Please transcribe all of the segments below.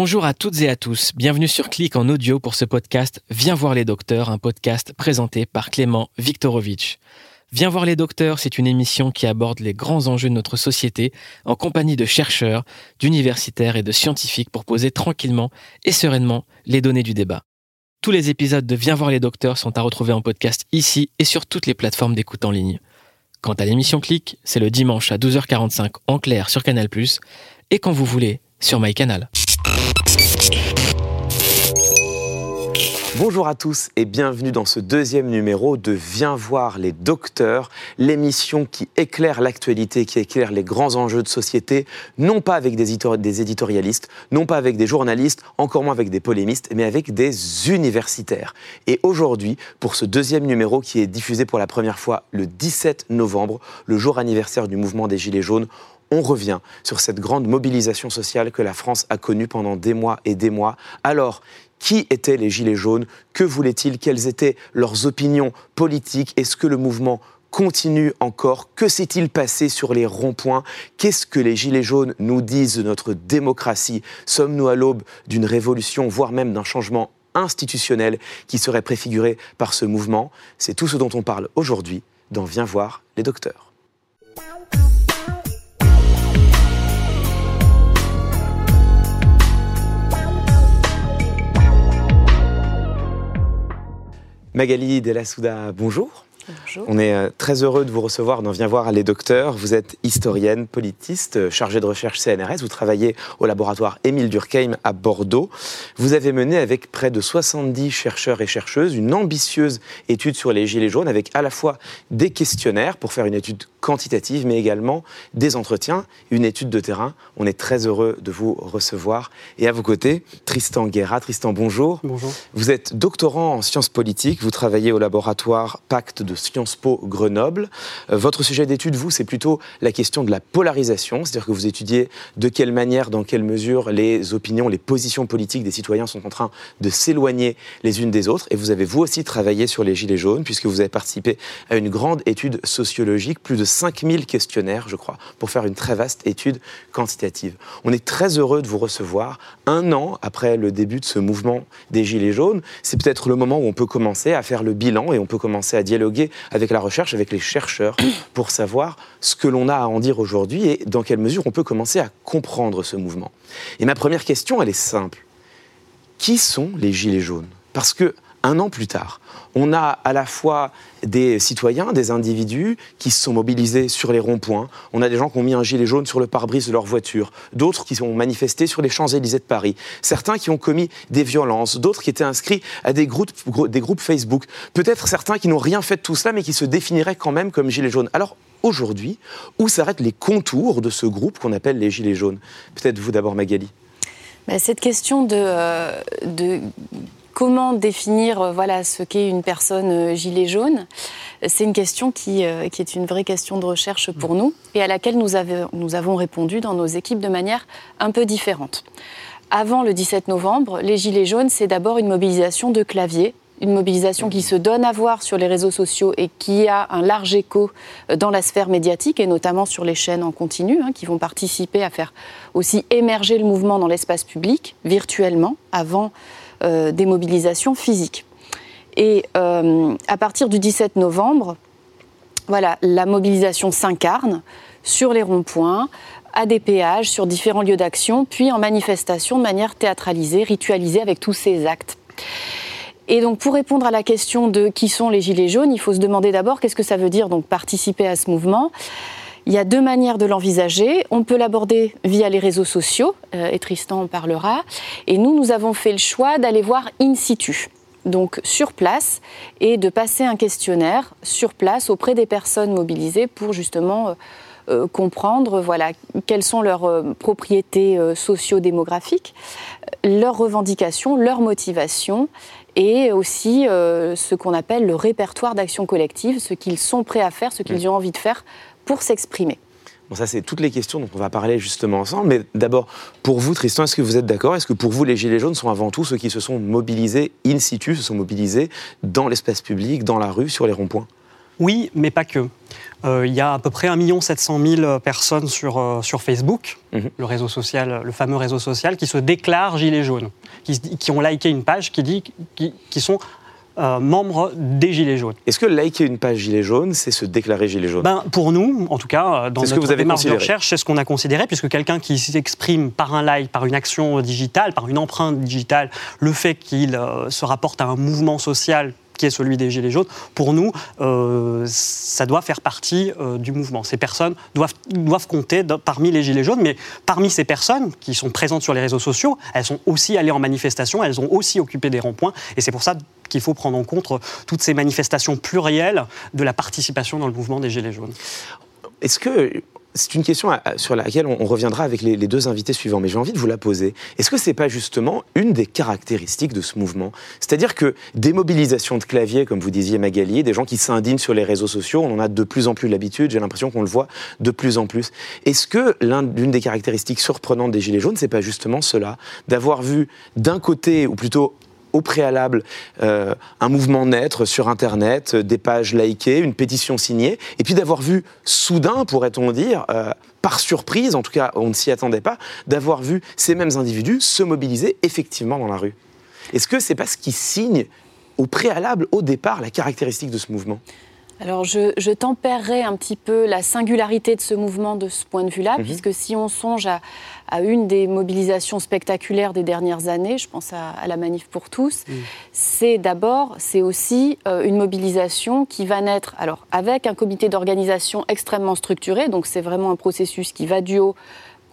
Bonjour à toutes et à tous, bienvenue sur Clic en audio pour ce podcast Viens voir les docteurs, un podcast présenté par Clément Viktorovitch. Viens voir les docteurs, c'est une émission qui aborde les grands enjeux de notre société en compagnie de chercheurs, d'universitaires et de scientifiques pour poser tranquillement et sereinement les données du débat. Tous les épisodes de Viens voir les docteurs sont à retrouver en podcast ici et sur toutes les plateformes d'écoute en ligne. Quant à l'émission Clic, c'est le dimanche à 12h45 en clair sur Canal+, et quand vous voulez, sur MyCanal. Bonjour à tous et bienvenue dans ce deuxième numéro de Viens voir les docteurs, l'émission qui éclaire l'actualité, qui éclaire les grands enjeux de société, non pas avec des, éditor- des éditorialistes, non pas avec des journalistes, encore moins avec des polémistes, mais avec des universitaires. Et aujourd'hui, pour ce deuxième numéro qui est diffusé pour la première fois le 17 novembre, le jour anniversaire du mouvement des Gilets jaunes, on revient sur cette grande mobilisation sociale que la France a connue pendant des mois et des mois. Alors, qui étaient les Gilets jaunes? Que voulaient-ils? Quelles étaient leurs opinions politiques? Est-ce que le mouvement continue encore? Que s'est-il passé sur les ronds-points? Qu'est-ce que les Gilets jaunes nous disent de notre démocratie? Sommes-nous à l'aube d'une révolution, voire même d'un changement institutionnel qui serait préfiguré par ce mouvement? C'est tout ce dont on parle aujourd'hui dans Viens voir les docteurs. Magali Delassouda, bonjour. Bonjour. On est euh, très heureux de vous recevoir dans Viens voir les docteurs. Vous êtes historienne, politiste, euh, chargée de recherche CNRS. Vous travaillez au laboratoire Émile Durkheim à Bordeaux. Vous avez mené avec près de 70 chercheurs et chercheuses une ambitieuse étude sur les gilets jaunes avec à la fois des questionnaires pour faire une étude quantitative, mais également des entretiens, une étude de terrain. On est très heureux de vous recevoir. Et à vos côtés, Tristan Guerra. Tristan, bonjour. Bonjour. Vous êtes doctorant en sciences politiques, vous travaillez au laboratoire Pacte de Sciences Po Grenoble. Euh, Votre sujet d'étude, vous, c'est plutôt la question de la polarisation, c'est-à-dire que vous étudiez de quelle manière, dans quelle mesure les opinions, les positions politiques des citoyens sont en train de s'éloigner les unes des autres. Et vous avez vous aussi travaillé sur les Gilets jaunes, puisque vous avez participé à une grande étude sociologique, plus de 5000 questionnaires, je crois, pour faire une très vaste étude quantitative. On est très heureux de vous recevoir un an après le début de ce mouvement des Gilets jaunes. C'est peut-être le moment où on peut commencer à faire le bilan et on peut commencer à dialoguer avec la recherche, avec les chercheurs, pour savoir ce que l'on a à en dire aujourd'hui et dans quelle mesure on peut commencer à comprendre ce mouvement. Et ma première question, elle est simple. Qui sont les Gilets jaunes? Parce que un an plus tard, on a à la fois des citoyens, des individus qui se sont mobilisés sur les ronds-points. On a des gens qui ont mis un gilet jaune sur le pare-brise de leur voiture. D'autres qui ont manifesté sur les Champs-Élysées de Paris. Certains qui ont commis des violences. D'autres qui étaient inscrits à des groupes, Facebook. Peut-être certains qui n'ont rien fait de tout cela, mais qui se définiraient quand même comme gilets jaunes. Alors aujourd'hui, où s'arrêtent les contours de ce groupe qu'on appelle les gilets jaunes? Peut-être vous d'abord, Magali. Bah, cette question de, euh, de comment définir euh, voilà, ce qu'est une personne euh, gilet jaune, c'est une question qui, euh, qui, est une vraie question de recherche pour nous et à laquelle nous, avons, nous avons répondu dans nos équipes de manière un peu différente. Avant le 17 novembre, les gilets jaunes, c'est d'abord une mobilisation de clavier une mobilisation qui se donne à voir sur les réseaux sociaux et qui a un large écho dans la sphère médiatique et notamment sur les chaînes en continu hein, qui vont participer à faire aussi émerger le mouvement dans l'espace public virtuellement avant des mobilisations physiques. Et euh, à partir du 17 novembre, voilà, la mobilisation s'incarne sur les ronds-points, à des péages, sur différents lieux d'action, puis en manifestation de manière théâtralisée, ritualisée avec tous ces actes. Et donc, pour répondre à la question de qui sont les Gilets jaunes, il faut se demander d'abord qu'est-ce que ça veut dire donc participer à ce mouvement. Il y a deux manières de l'envisager. On peut l'aborder via les réseaux sociaux, euh, et Tristan en parlera. Et nous, nous avons fait le choix d'aller voir in situ, donc sur place, et de passer un questionnaire sur place auprès des personnes mobilisées pour justement comprendre voilà, quelles sont leurs propriétés socio-démographiques, leurs revendications, leurs motivations et aussi ce qu'on appelle le répertoire d'action collective, ce qu'ils sont prêts à faire, ce qu'ils mmh. ont envie de faire pour s'exprimer. Bon, ça, c'est toutes les questions dont on va parler justement ensemble. Mais d'abord, pour vous, Tristan, est-ce que vous êtes d'accord? Est-ce que pour vous, les Gilets jaunes sont avant tout ceux qui se sont mobilisés in situ, se sont mobilisés dans l'espace public, dans la rue, sur les ronds-points? Oui, mais pas que. Euh, il y a à peu près 1 700 000 personnes sur, euh, sur Facebook, mhm. le réseau social, le fameux réseau social, qui se déclarent Gilets jaunes, qui, qui ont liké une page qui dit qui sont euh, membres des Gilets jaunes. Est-ce que liker une page Gilets jaunes, c'est se déclarer Gilet jaune? Ben, Pour nous, en tout cas, euh, dans notre démarche de recherche, c'est ce qu'on a considéré, puisque quelqu'un qui s'exprime par un like, par une action digitale, par une empreinte digitale, le fait qu'il euh, se rapporte à un mouvement social qui est celui des Gilets jaunes, pour nous, euh, ça doit faire partie euh, du mouvement. Ces personnes doivent, doivent compter parmi les Gilets jaunes, mais parmi ces personnes qui sont présentes sur les réseaux sociaux, elles sont aussi allées en manifestation, elles ont aussi occupé des ronds-points, et c'est pour ça qu'il faut prendre en compte toutes ces manifestations plurielles de la participation dans le mouvement des Gilets jaunes. Est-ce que c'est une question sur laquelle on reviendra avec les, deux invités suivants, mais j'ai envie de vous la poser. Est-ce que ce n'est pas justement une des caractéristiques de ce mouvement? C'est-à-dire que des mobilisations de clavier, comme vous disiez Magali, des gens qui s'indignent sur les réseaux sociaux, on en a de plus en plus l'habitude, j'ai l'impression qu'on le voit de plus en plus. Est-ce que l'une des caractéristiques surprenantes des Gilets jaunes, c'est pas justement cela? D'avoir vu d'un côté, ou plutôt au préalable euh, un mouvement naître sur Internet, euh, des pages likées, une pétition signée, et puis d'avoir vu soudain, pourrait-on dire, euh, par surprise, en tout cas on ne s'y attendait pas, d'avoir vu ces mêmes individus se mobiliser effectivement dans la rue. Est-ce que c'est pas ce qui signe au préalable, au départ, la caractéristique de ce mouvement? Alors je, je, tempérerai un petit peu la singularité de ce mouvement de ce point de vue-là, mhm. puisque si on songe à, une des mobilisations spectaculaires des dernières années, je pense à, la manif pour tous, c'est d'abord, c'est aussi euh, une mobilisation qui va naître, alors avec un comité d'organisation extrêmement structuré, donc c'est vraiment un processus qui va du haut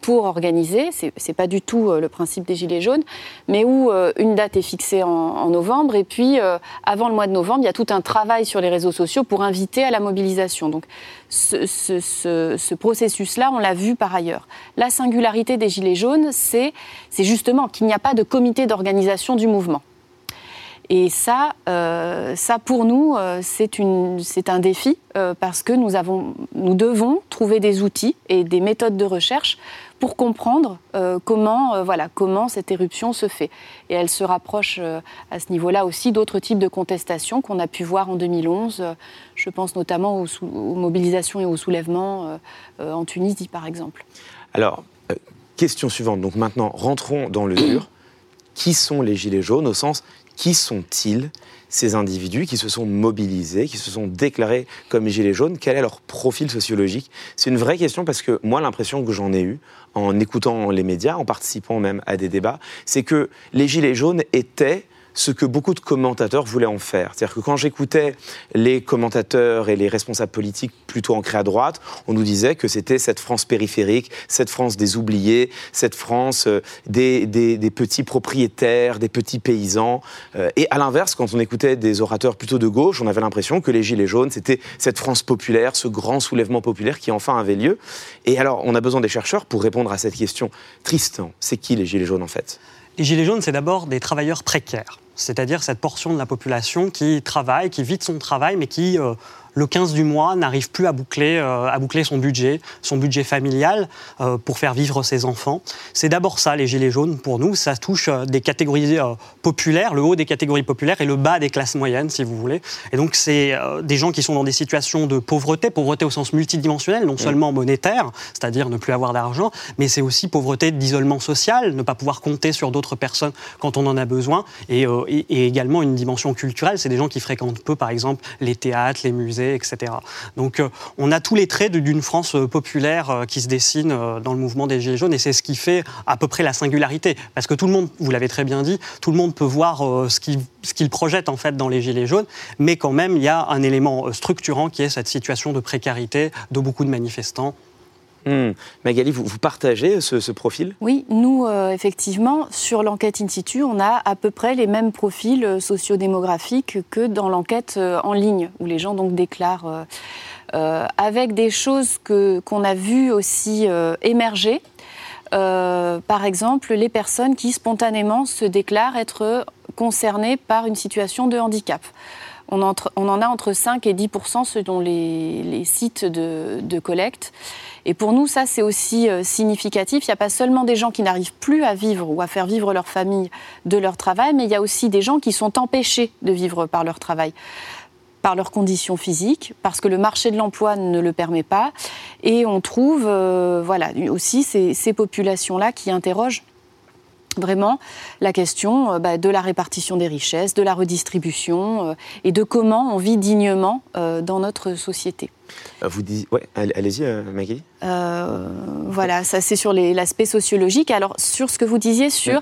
pour organiser, ce n'est pas du tout euh, le principe des Gilets jaunes, mais où euh, une date est fixée en, novembre, et puis euh, avant le mois de novembre, il y a tout un travail sur les réseaux sociaux pour inviter à la mobilisation. Donc ce, processus-là, on l'a vu par ailleurs. La singularité des Gilets jaunes, c'est justement qu'il n'y a pas de comité d'organisation du mouvement. Et ça, ça pour nous, c'est un défi parce que nous, avons, nous devons trouver des outils et des méthodes de recherche pour comprendre euh, comment, euh, voilà, comment cette éruption se fait. Et elle se rapproche euh, à ce niveau-là aussi d'autres types de contestations qu'on a pu voir en 2011. je pense notamment aux, aux, mobilisations et aux soulèvements en Tunisie, par exemple. Alors, question suivante. Donc maintenant, rentrons dans le dur. qui sont les Gilets jaunes au sens qui sont-ils? Ces individus qui se sont mobilisés, qui se sont déclarés comme gilets jaunes, quel est leur profil sociologique? C'est une vraie question parce que moi, l'impression que j'en ai eue en écoutant les médias, en participant même à des débats, c'est que les gilets jaunes étaient ce que beaucoup de commentateurs voulaient en faire. C'est-à-dire que quand j'écoutais les commentateurs et les responsables politiques plutôt ancrés à droite, on nous disait que c'était cette France périphérique, cette France des oubliés, cette France euh, des, petits propriétaires, des petits paysans. Euh, et à l'inverse, quand on écoutait des orateurs plutôt de gauche, on avait l'impression que les Gilets jaunes, c'était cette France populaire, ce grand soulèvement populaire qui enfin avait lieu. Et alors, on a besoin des chercheurs pour répondre à cette question. Tristan, c'est qui les Gilets jaunes en fait? Les Gilets jaunes, c'est d'abord des travailleurs précaires c'est-à-dire cette portion de la population qui travaille, qui vit de son travail, mais qui euh, le 15 du mois, n'arrive plus à boucler, euh, à boucler son budget, son budget familial euh, pour faire vivre ses enfants. C'est d'abord ça, les gilets jaunes, pour nous. Ça touche euh, des catégories populaires, le haut des catégories populaires et le bas des classes moyennes, si vous voulez. Et donc, c'est des gens qui sont dans des situations de pauvreté, pauvreté au sens multidimensionnel, non seulement monétaire, c'est-à-dire ne plus avoir d'argent, mais c'est aussi pauvreté d'isolement social, ne pas pouvoir compter sur d'autres personnes quand on en a besoin, et, et également une dimension culturelle. C'est des gens qui fréquentent peu, par exemple, les théâtres, les musées, Donc euh, on a tous les traits d'une France euh, populaire euh, qui se dessine dans le mouvement des Gilets jaunes et c'est ce qui fait à peu près la singularité. Parce que tout le monde, vous l'avez très bien dit, tout le monde peut voir ce qu'il projette en fait dans les Gilets jaunes, mais quand même il y a un élément structurant qui est cette situation de précarité de beaucoup de manifestants. Hmm. Magali, vous, partagez ce, profil? Oui, nous, effectivement, sur l'enquête in situ, on a à peu près les mêmes profils sociodémographiques que dans l'enquête en ligne, où les gens donc déclarent avec des choses qu'on a vues aussi émerger. par exemple, les personnes qui spontanément se déclarent être concernées par une situation de handicap. On, en a entre 5 et 10% selon les, sites de, collecte. Et pour nous, ça, c'est aussi euh, significatif. Il n'y a pas seulement des gens qui n'arrivent plus à vivre ou à faire vivre leur famille de leur travail, mais il y a aussi des gens qui sont empêchés de vivre par leur travail par leurs conditions physiques, parce que le marché de l'emploi ne le permet pas. Et on trouve euh, voilà, aussi ces populations-là qui interrogent vraiment la question euh, bah, de la répartition des richesses, de la redistribution euh, et de comment on vit dignement euh, dans notre société. Vous ouais, allez-y, Maggie. voilà, ça c'est sur l'aspect sociologique. Alors sur ce que vous disiez sur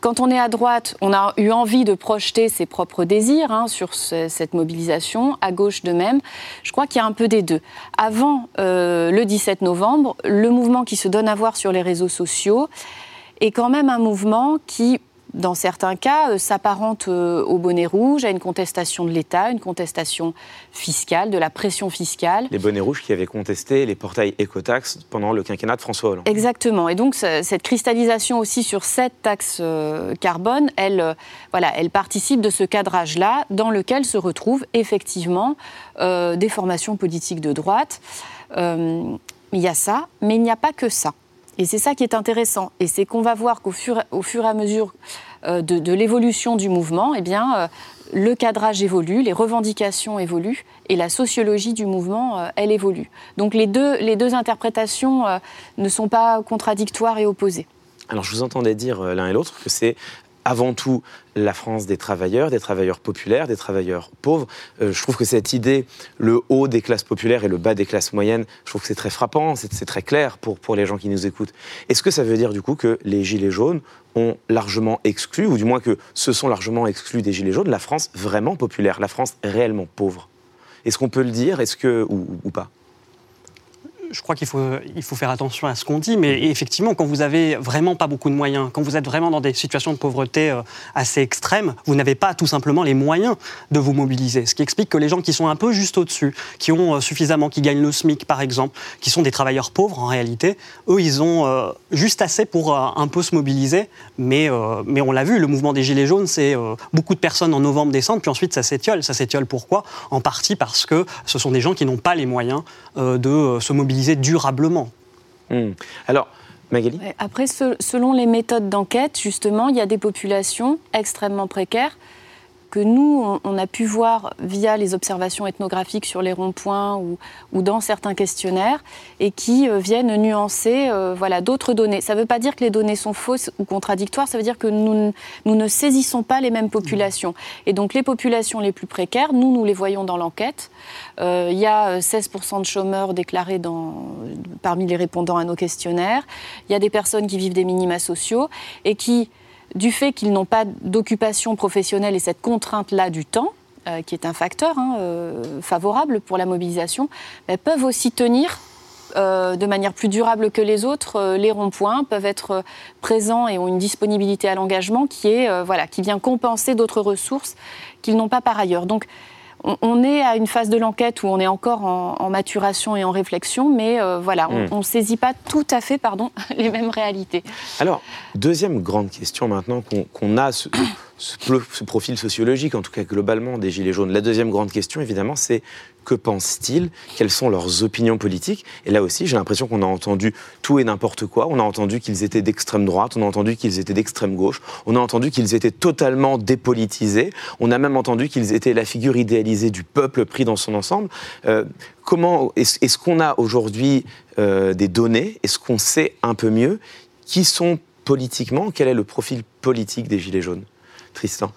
quand on est à droite, on a eu envie de projeter ses propres désirs hein, sur cette mobilisation, à gauche de même. Je crois qu'il y a un peu des deux. Avant le 17 novembre, le mouvement qui se donne à voir sur les réseaux sociaux, est quand même un mouvement qui, dans certains cas, euh, s'apparente euh, au bonnet rouge, à une contestation de l'État, une contestation fiscale, de la pression fiscale. Les bonnets rouges qui avaient contesté les portails écotax pendant le quinquennat de François Hollande. Exactement. Et donc, cette cristallisation aussi sur cette taxe euh, carbone, elle, voilà, elle participe de ce cadrage-là dans lequel se retrouvent effectivement des formations politiques de droite. il y a ça, mais il n'y a pas que ça. Et c'est ça qui est intéressant. Et c'est qu'on va voir qu'au fur, au fur et à mesure euh, de, l'évolution du mouvement, eh bien, euh, le cadrage évolue, les revendications évoluent et la sociologie du mouvement, euh, elle évolue. Donc les deux, les deux interprétations ne sont pas contradictoires et opposées. Alors je vous entendais dire l'un et l'autre que c'est avant tout la France des travailleurs, des travailleurs populaires, des travailleurs pauvres. Euh, je trouve que cette idée, le haut des classes populaires et le bas des classes moyennes, je trouve que c'est très frappant, c'est très clair pour, pour les gens qui nous écoutent. Est-ce que ça veut dire du coup que les Gilets jaunes ont largement exclu, ou du moins que ce sont largement exclus des Gilets jaunes, la France vraiment populaire, la France réellement pauvre? Est-ce qu'on peut le dire? Est-ce que ou pas? Je crois qu'il faut, faire attention à ce qu'on dit, mais effectivement, quand vous avez vraiment pas beaucoup de moyens, quand vous êtes vraiment dans des situations de pauvreté euh, assez extrêmes, vous n'avez pas tout simplement les moyens de vous mobiliser. Ce qui explique que les gens qui sont un peu juste au-dessus, qui ont euh, suffisamment, qui gagnent le SMIC par exemple, qui sont des travailleurs pauvres en réalité, eux, ils ont euh, juste assez pour un peu se mobiliser, mais, mais on l'a vu, le mouvement des Gilets jaunes, c'est beaucoup de personnes en novembre, décembre, puis ensuite ça s'étiole. Ça s'étiole pourquoi? En partie parce que ce sont des gens qui n'ont pas les moyens de se mobiliser durablement. Hmm. Alors, Magali Après, selon les méthodes d'enquête, justement, il y a des populations extrêmement précaires que nous, on, a pu voir via les observations ethnographiques sur les ronds-points ou, dans certains questionnaires, et qui euh, viennent nuancer euh, voilà, d'autres données. Ça ne veut pas dire que les données sont fausses ou contradictoires, ça veut dire que nous, nous ne saisissons pas les mêmes populations. Et donc les populations les plus précaires, nous, nous les voyons dans l'enquête. Euh, il y a 16% de chômeurs déclarés dans, parmi les répondants à nos questionnaires. Il y a des personnes qui vivent des minima sociaux et qui du fait qu'ils n'ont pas d'occupation professionnelle et cette contrainte-là du temps, euh, qui est un facteur hein, euh, favorable pour la mobilisation, peuvent aussi tenir euh, de manière plus durable que les autres les ronds-points, peuvent être présents et ont une disponibilité à l'engagement qui, est, voilà, qui vient compenser d'autres ressources qu'ils n'ont pas par ailleurs. Donc, on, est à une phase de l'enquête où on est encore en, maturation et en réflexion, mais euh, voilà, on ne hmm. saisit pas tout à fait pardon, les mêmes réalités. Alors, deuxième grande question maintenant qu'on a, ce, profil sociologique, en tout cas globalement, des Gilets jaunes. La deuxième grande question, évidemment, c'est que pensent-ils? Quelles sont leurs opinions politiques? Et là aussi, j'ai l'impression qu'on a entendu tout et n'importe quoi. On a entendu qu'ils étaient d'extrême droite, on a entendu qu'ils étaient d'extrême gauche, on a entendu qu'ils étaient totalement dépolitisés, on a même entendu qu'ils étaient la figure idéalisée du peuple pris dans son ensemble. Euh, comment est-ce qu'on a aujourd'hui euh, des données? Est-ce qu'on sait un peu mieux qui sont politiquement Quel est le profil politique des Gilets jaunes? Tristan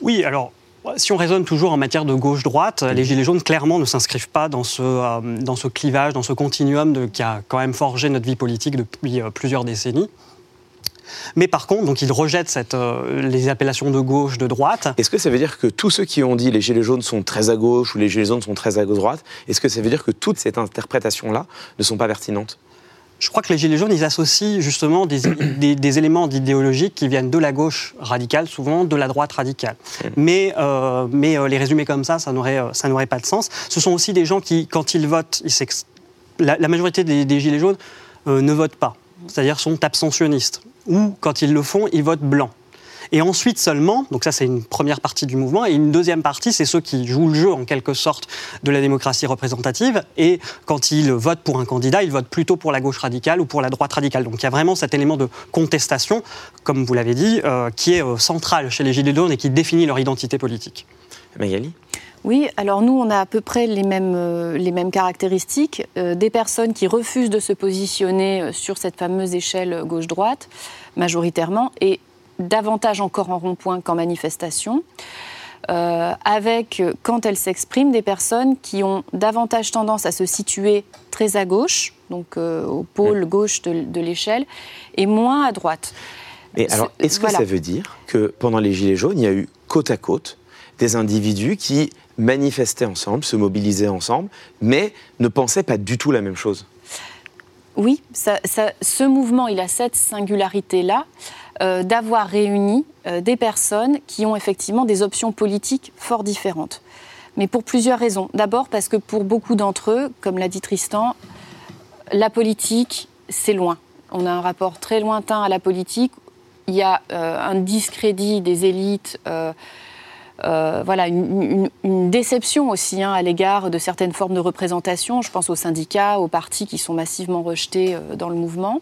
Oui, alors si on raisonne toujours en matière de gauche-droite, les. Gilets jaunes clairement ne s'inscrivent pas dans ce, euh, dans ce clivage, dans ce continuum de, qui a quand même forgé notre vie politique depuis euh, plusieurs décennies. Mais par contre, donc, ils rejettent cette, euh, les appellations de gauche, de droite. Est-ce que ça veut dire que tous ceux qui ont dit les gilets jaunes sont très à gauche ou les gilets jaunes sont très à droite, est-ce que ça veut dire que toute cette interprétation-là ne sont pas pertinentes? Je crois que les Gilets jaunes, ils associent justement des, des, éléments d'idéologie qui viennent de la gauche radicale, souvent de la droite radicale. Mais, euh, mais euh, les résumer comme ça, ça n'aurait, euh, ça n'aurait pas de sens. Ce sont aussi des gens qui, quand ils votent, la, majorité des, Gilets jaunes ne votent pas, c'est-à-dire sont abstentionnistes. Ou quand ils le font, ils votent blanc. Et ensuite seulement, donc ça c'est une première partie du mouvement, et une deuxième partie, c'est ceux qui jouent le jeu en quelque sorte de la démocratie représentative. Et quand ils votent pour un candidat, ils votent plutôt pour la gauche radicale ou pour la droite radicale. Donc il y a vraiment cet élément de contestation, comme vous l'avez dit, euh, qui est euh, central chez les Gilets jaunes et qui définit leur identité politique. Magali? Oui, alors nous, on a à peu près les mêmes, euh, les mêmes caractéristiques. des personnes qui refusent de se positionner sur cette fameuse échelle gauche-droite, majoritairement, et davantage encore en rond-point qu'en manifestation. Euh, avec, quand elles s'expriment, des personnes qui ont davantage tendance à se situer très à gauche, donc euh, au pôle gauche de, l'échelle, et moins à droite. Mais alors, est-ce que ça veut dire que pendant les Gilets jaunes, il y a eu côte à côte des individus qui manifestaient ensemble, se mobilisaient ensemble, mais ne pensaient pas du tout la même chose? Oui, ce mouvement, il a cette singularité-là. Euh, d'avoir réuni euh, des personnes qui ont effectivement des options politiques fort différentes. Mais pour plusieurs raisons. D'abord parce que pour beaucoup d'entre eux, comme l'a dit Tristan, la politique, c'est loin. On a un rapport très lointain à la politique. Il y a euh, un discrédit des élites. Voilà, une, déception aussi hein, à l'égard de certaines formes de représentation. Je pense aux syndicats, aux partis qui sont massivement rejetés dans le mouvement.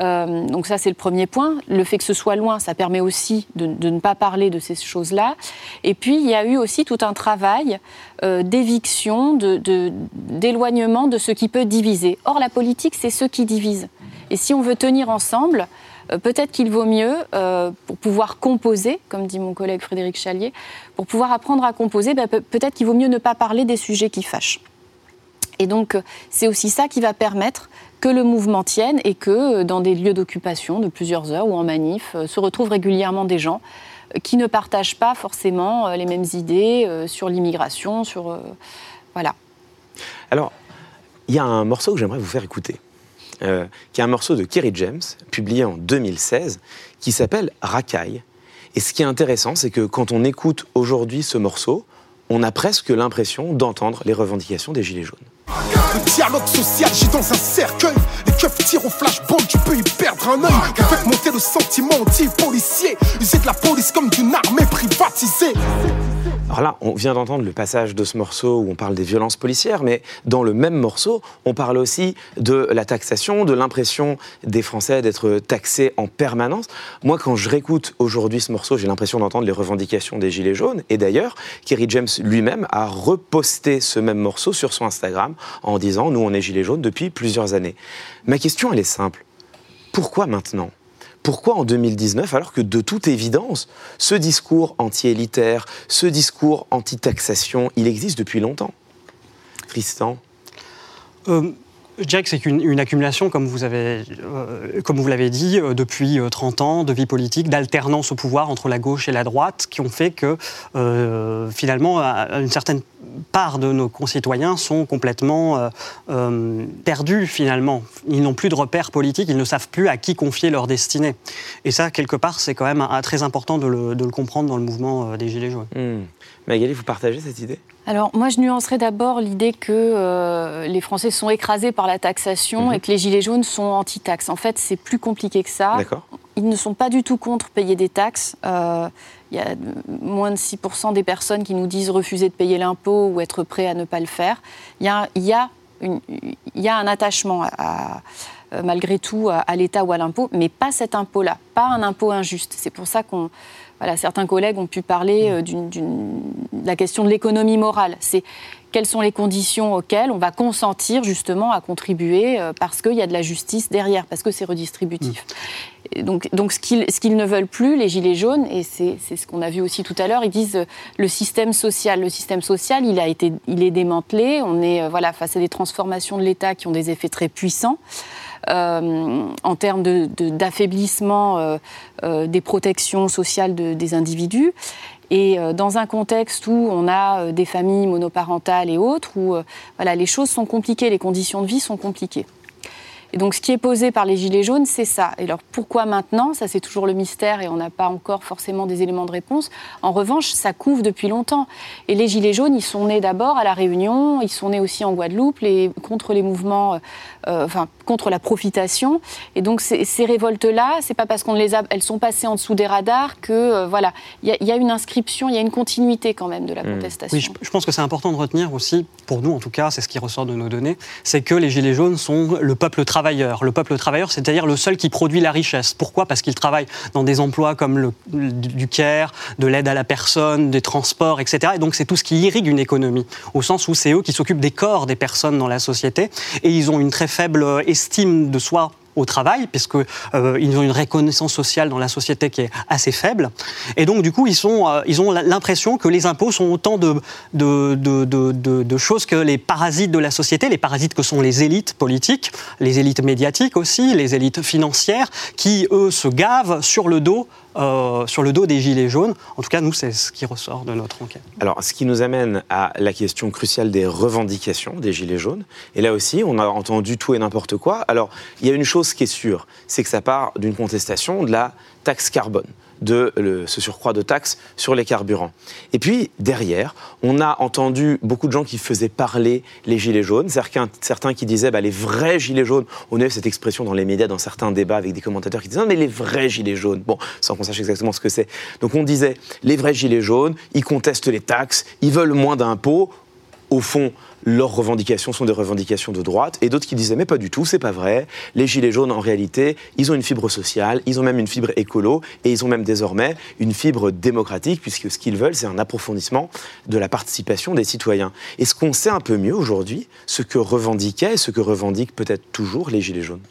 Euh, donc ça, c'est le premier point. Le fait que ce soit loin, ça permet aussi de, ne pas parler de ces choses-là. Et puis, il y a eu aussi tout un travail euh, d'éviction, d'éloignement de, de, ce qui peut diviser. Or, la politique, c'est ce qui divise. Et si on veut tenir ensemble, euh, peut-être qu'il vaut mieux, pour pouvoir composer, comme dit mon collègue Frédéric Chalier, pour pouvoir apprendre à composer, ben, peut-être qu'il vaut mieux ne pas parler des sujets qui fâchent. Et donc, c'est aussi ça qui va permettre que le mouvement tienne et que euh, dans des lieux d'occupation de plusieurs heures ou en manif euh, se retrouvent régulièrement des gens euh, qui ne partagent pas forcément les mêmes idées sur l'immigration, sur voilà. Alors, il y a un morceau que j'aimerais vous faire écouter, qui est un morceau de Kerry James, publié en 2016, qui s'appelle Racaille. Et ce qui est intéressant, c'est que quand on écoute aujourd'hui ce morceau, on a presque l'impression d'entendre les revendications des Gilets jaunes. Le dialogue social, j'ai dans un cercueil. Les keufs tirent au flashball, tu peux y perdre un œil. Faites monter le sentiment anti-policier. User de la police comme d'une armée privatisée. Alors là, on vient d'entendre le passage de ce morceau où on parle des violences policières, mais dans le même morceau, on parle aussi de la taxation, de l'impression des Français d'être taxés en permanence. Moi, quand je réécoute aujourd'hui ce morceau, j'ai l'impression d'entendre les revendications des Gilets jaunes. Et d'ailleurs, Kerry James lui-même a reposté ce même morceau sur son Instagram en disant Nous, on est Gilets jaunes depuis plusieurs années. Ma question, elle est simple. Pourquoi maintenant? Pourquoi en 2019, alors que de toute évidence, ce discours anti-élitaire, ce discours anti-taxation, il existe depuis longtemps? Tristan? Euh, je dirais que c'est une, accumulation, comme vous, euh, l'avez dit, euh, depuis 30 ans de vie politique, d'alternance au pouvoir entre la gauche et la droite, qui ont fait que finalement, une certaine part de nos concitoyens sont complètement euh, euh, perdus finalement. Ils n'ont plus de repères politiques, ils ne savent plus à qui confier leur destinée. Et ça, quelque part, c'est quand même très important de le, comprendre dans le mouvement euh, des Gilets jaunes. Hmm. Magali, vous partagez cette idée? Alors moi, je nuancerais d'abord l'idée que les Français sont écrasés par la taxation mhm. et que les Gilets jaunes sont anti-taxes. En fait, c'est plus compliqué que ça. Ils ne sont pas du tout contre payer des taxes. Il y a moins de 6% des personnes qui nous disent refuser de payer l'impôt ou être prêt à ne pas le faire. Il y a, il y a, une, il y a un attachement à, euh, malgré tout à, l'État ou à l'impôt, mais pas cet impôt-là, pas un impôt injuste. C'est pour ça qu'on, voilà, certains collègues ont pu parler euh, de la question de l'économie morale. C'est quelles sont les conditions auxquelles on va consentir justement à contribuer euh, parce qu'il y a de la justice derrière, parce que c'est redistributif. donc, donc ce qu'ils ne veulent plus, les Gilets jaunes, et c'est ce qu'on a vu aussi tout à l'heure, ils disent euh, le système social. Le système social, il, a été, il est démantelé. On est voilà, face à des transformations de l'État qui ont des effets très puissants. En termes d'affaiblissement de, des protections sociales des individus. Et euh, dans un contexte où on a euh, des familles monoparentales et autres, où euh, voilà, les choses sont compliquées, les conditions de vie sont compliquées. Et donc ce qui est posé par les Gilets jaunes, c'est ça. Et alors pourquoi maintenant? Ça c'est toujours le mystère et on n'a pas encore forcément des éléments de réponse. En revanche, ça couvre depuis longtemps. Et les Gilets jaunes, ils sont nés d'abord à La Réunion, ils sont nés aussi en Guadeloupe, les, contre les mouvements, euh, enfin contre la profitation. Et donc ces, révoltes-là, c'est pas parce qu'on les a, elles sont passées en dessous des radars que euh, voilà, il y, a une inscription, il y a une continuité quand même de la mmh. contestation. Oui, je, pense que c'est important de retenir aussi, pour nous en tout cas, c'est ce qui ressort de nos données, c'est que les Gilets jaunes sont le peuple travailleur. Le peuple travailleur, c'est-à-dire le seul qui produit la richesse. Pourquoi? Parce qu'il travaille dans des emplois comme le, du care, de l'aide à la personne, des transports, etc. Et donc c'est tout ce qui irrigue une économie, au sens où c'est eux qui s'occupent des corps des personnes dans la société, et ils ont une très faible estime de soi au travail, puisque euh, ils ont une reconnaissance sociale dans la société qui est assez faible. Et donc, du coup, ils, euh, ont l'impression que les impôts sont autant de, de, choses que les parasites de la société, les parasites que sont les élites politiques, les élites médiatiques aussi, les élites financières, qui, eux, se gavent sur le dos euh, sur le dos des Gilets jaunes. En tout cas, nous, c'est ce qui ressort de notre enquête. Alors, ce qui nous amène à la question cruciale des revendications des Gilets jaunes. Et là aussi, on a entendu tout et n'importe quoi. Alors, il y a une chose qui est sûre, c'est que ça part d'une contestation de la taxe carbone de ce surcroît de taxes sur les carburants. Et puis, derrière, on a entendu beaucoup de gens qui faisaient parler les gilets jaunes, certains qui disaient bah, les vrais gilets jaunes, on a eu cette expression dans les médias, dans certains débats avec des commentateurs qui disaient mais les vrais gilets jaunes, bon, sans qu'on sache exactement ce que c'est. Donc on disait les vrais gilets jaunes, ils contestent les taxes, ils veulent moins d'impôts, au fond, leurs revendications sont des revendications de droite, et d'autres qui disaient mais pas du tout, c'est pas vrai. Les gilets jaunes, en réalité, ils ont une fibre sociale, ils ont même une fibre écolo, et ils ont même désormais une fibre démocratique, puisque ce qu'ils veulent, c'est un approfondissement de la participation des citoyens. Est-ce qu'on sait un peu mieux aujourd'hui ce que revendiquaient et ce que revendiquent peut-être toujours les gilets jaunes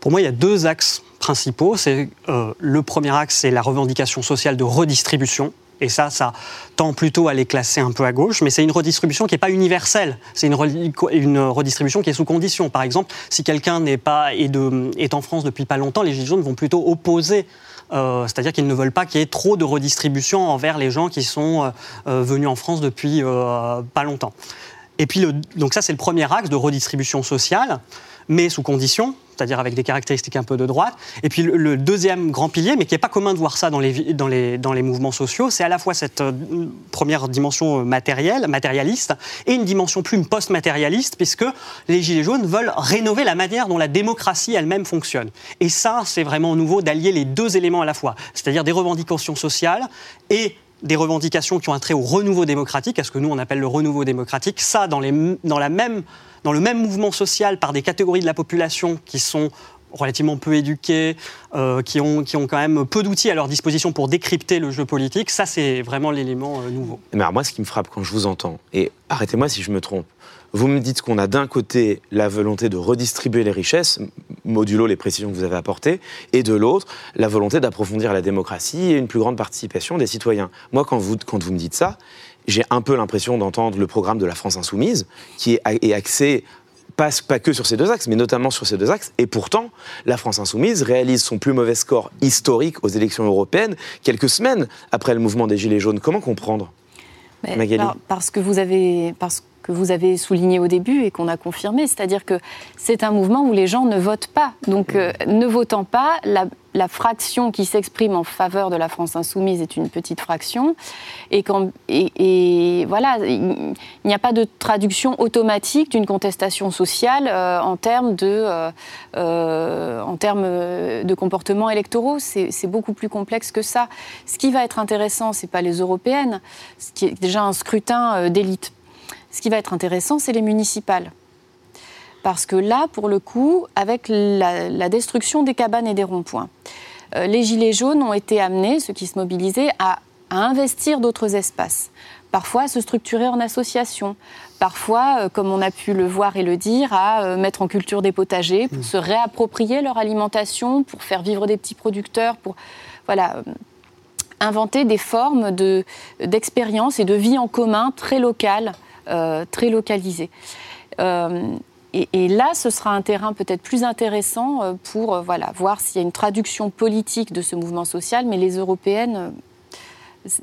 Pour moi, il y a deux axes principaux. C'est euh, le premier axe, c'est la revendication sociale de redistribution et ça, ça tend plutôt à les classer un peu à gauche, mais c'est une redistribution qui n'est pas universelle. C'est une, redistribution qui est sous condition. Par exemple, si quelqu'un n'est pas est, est, en France depuis pas longtemps, les Gilets jaunes vont plutôt opposer euh, c'est-à-dire qu'ils ne veulent pas qu'il y ait trop de redistribution envers les gens qui sont euh, euh, venus en France depuis pas longtemps. Et puis, donc ça, c'est le premier axe de redistribution sociale, mais sous condition c'est-à-dire avec des caractéristiques un peu de droite. Et puis le, deuxième grand pilier, mais qui n'est pas commun de voir ça dans les, dans les, dans les mouvements sociaux, c'est à la fois cette euh, première dimension euh, matérielle, matérialiste, et une dimension plus post-matérialiste, puisque les Gilets jaunes veulent rénover la manière dont la démocratie elle-même fonctionne. Et ça, c'est vraiment nouveau d'allier les deux éléments à la fois, c'est-à-dire des revendications sociales et des revendications qui ont un trait au renouveau démocratique, à ce que nous on appelle le renouveau démocratique, ça dans, les, dans la même dans le même mouvement social par des catégories de la population qui sont relativement peu éduqués, euh, qui, ont, qui ont quand même peu d'outils à leur disposition pour décrypter le jeu politique, ça c'est vraiment l'élément euh, nouveau. Mais alors moi ce qui me frappe quand je vous entends, et arrêtez-moi si je me trompe, vous me dites qu'on a d'un côté la volonté de redistribuer les richesses, modulo les précisions que vous avez apportées, et de l'autre la volonté d'approfondir la démocratie et une plus grande participation des citoyens. Moi quand vous, quand vous me dites ça, j'ai un peu l'impression d'entendre le programme de la France Insoumise, qui est axé pas, pas, que sur ces deux axes, mais notamment sur ces deux axes. Et pourtant, la France Insoumise réalise son plus mauvais score historique aux élections européennes quelques semaines après le mouvement des Gilets jaunes. Comment comprendre Magali? Parce que vous avez. Parce que vous avez souligné au début et qu'on a confirmé, c'est-à-dire que c'est un mouvement où les gens ne votent pas. Donc, euh, ne votant pas, la, fraction qui s'exprime en faveur de la France insoumise est une petite fraction. Et, voilà, il n'y a pas de traduction automatique d'une contestation sociale euh, en termes de, euh, en termes de comportements électoraux. C'est beaucoup plus complexe que ça. Ce qui va être intéressant, c'est pas les européennes, ce qui est déjà un scrutin d'élite ce qui va être intéressant, c'est les municipales. Parce que là, pour le coup, avec la, destruction des cabanes et des ronds-points, euh, les Gilets jaunes ont été amenés, ceux qui se mobilisaient, à, investir d'autres espaces. Parfois à se structurer en association, parfois, euh, comme on a pu le voir et le dire, à euh, mettre en culture des potagers pour mmh. se réapproprier leur alimentation, pour faire vivre des petits producteurs, pour voilà, inventer des formes d'expérience et de vie en commun très locales très localisé. Euh, et, là, ce sera un terrain peut-être plus intéressant euh, pour voilà, voir s'il y a une traduction politique de ce mouvement social, mais les européennes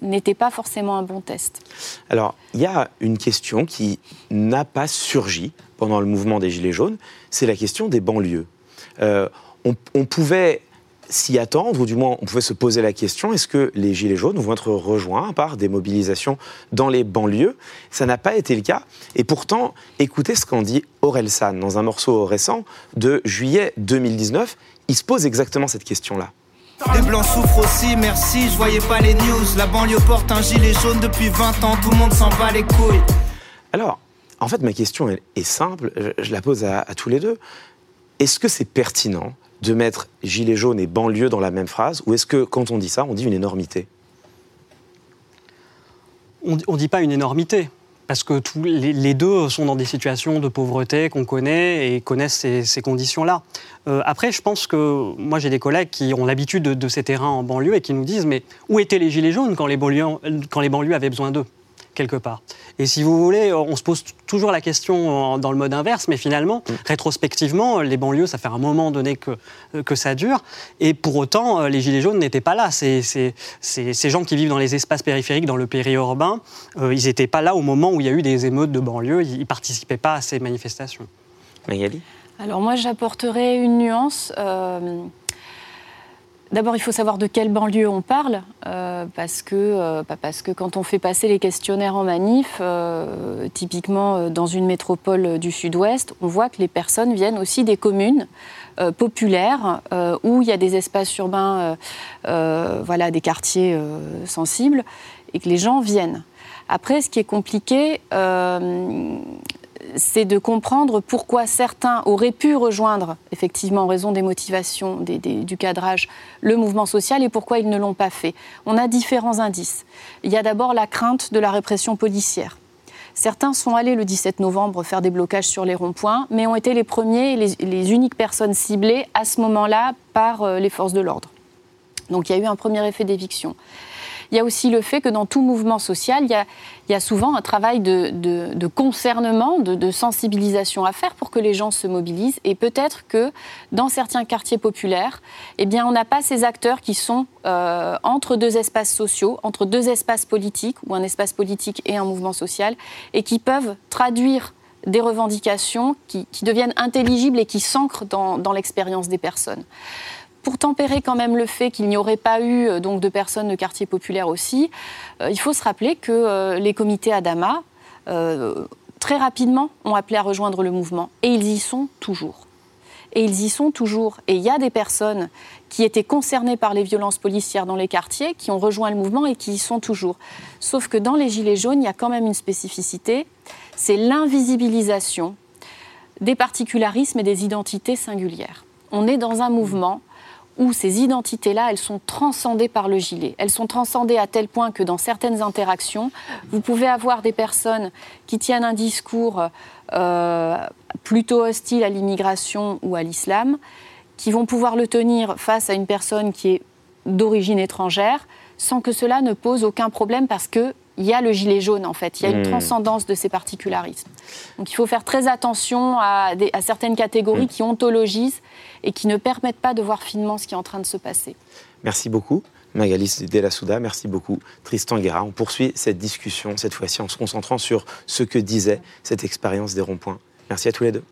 n'était pas forcément un bon test. Alors, il y a une question qui n'a pas surgi pendant le mouvement des Gilets jaunes, c'est la question des banlieues. Euh, on, pouvait s'y attendre, ou du moins on pouvait se poser la question, est-ce que les Gilets jaunes vont être rejoints par des mobilisations dans les banlieues? Ça n'a pas été le cas. Et pourtant, écoutez ce qu'en dit Aurel San dans un morceau récent de juillet 2019. Il se pose exactement cette question-là. Les blancs souffrent aussi, merci, je voyais pas les news. La banlieue porte un gilet jaune depuis 20 ans, tout le monde s'en bat les couilles. Alors, en fait, ma question est simple, je la pose à, tous les deux. Est-ce que c'est pertinent de mettre gilet jaune et banlieue dans la même phrase, ou est-ce que quand on dit ça, on dit une énormité? On ne dit pas une énormité parce que tous les, deux sont dans des situations de pauvreté qu'on connaît et connaissent ces, conditions-là. Euh, après, je pense que moi, j'ai des collègues qui ont l'habitude de, ces terrains en banlieue et qui nous disent mais où étaient les gilets jaunes quand les banlieues avaient besoin d'eux? Quelque part. Et si vous voulez, on se pose toujours la question dans le mode inverse, mais finalement, mm. rétrospectivement, les banlieues, ça fait un moment donné que, que ça dure. Et pour autant, les Gilets jaunes n'étaient pas là. Ces, ces, gens qui vivent dans les espaces périphériques, dans le périurbain, euh, ils n'étaient pas là au moment où il y a eu des émeutes de banlieue. Ils ne participaient pas à ces manifestations. Magali? Alors moi, j'apporterai une nuance. Euh, D'abord, il faut savoir de quelle banlieue on parle, euh, parce, que, euh, parce que quand on fait passer les questionnaires en manif, euh, typiquement dans une métropole du sud-ouest, on voit que les personnes viennent aussi des communes populaires où il y a des espaces urbains, voilà, des quartiers sensibles, et que les gens viennent. Après, ce qui est compliqué, c'est de comprendre pourquoi certains auraient pu rejoindre, effectivement, en raison des motivations, du cadrage, le mouvement social et pourquoi ils ne l'ont pas fait. On a différents indices. Il y a d'abord la crainte de la répression policière. Certains sont allés le 17 novembre faire des blocages sur les ronds-points, mais ont été les premiers, les, les uniques personnes ciblées à ce moment-là par euh, les forces de l'ordre. Donc il y a eu un premier effet d'éviction. Il y a aussi le fait que dans tout mouvement social, il y a, souvent un travail de, concernement, de, sensibilisation à faire pour que les gens se mobilisent. Et peut-être que dans certains quartiers populaires, eh on n'a pas ces acteurs qui sont euh, entre deux espaces sociaux, entre deux espaces politiques, ou un espace politique et un mouvement social, et qui peuvent traduire des revendications qui, deviennent intelligibles et qui s'ancrent dans l'expérience des personnes pour tempérer quand même le fait qu'il n'y aurait pas eu euh, donc, de personnes de quartier populaire aussi, euh, il faut se rappeler que euh, les comités Adama, très rapidement, ont appelé à rejoindre le mouvement. Et ils y sont toujours. Et ils y sont toujours. Et il y a des personnes qui étaient concernées par les violences policières dans les quartiers, qui ont rejoint le mouvement et qui y sont toujours. Sauf que dans les Gilets jaunes, il y a quand même une spécificité, c'est l'invisibilisation des particularismes et des identités singulières. On est dans un mouvement où ces identités-là, elles sont transcendées par le gilet. Elles sont transcendées à tel point que dans certaines interactions, vous pouvez avoir des personnes qui tiennent un discours euh, plutôt hostile à l'immigration ou à l'islam, qui vont pouvoir le tenir face à une personne qui est d'origine étrangère, sans que cela ne pose aucun problème parce que il y a le gilet jaune en fait, il y a une hmm. transcendance de ces particularismes. Donc il faut faire très attention à, certaines catégories hmm. qui ontologisent et qui ne permettent pas de voir finement ce qui est en train de se passer. Merci beaucoup. Magalis Souda, merci beaucoup. Tristan Guerra, on poursuit cette discussion, cette fois-ci en se concentrant sur ce que disait cette expérience des ronds-points. Merci à tous les deux.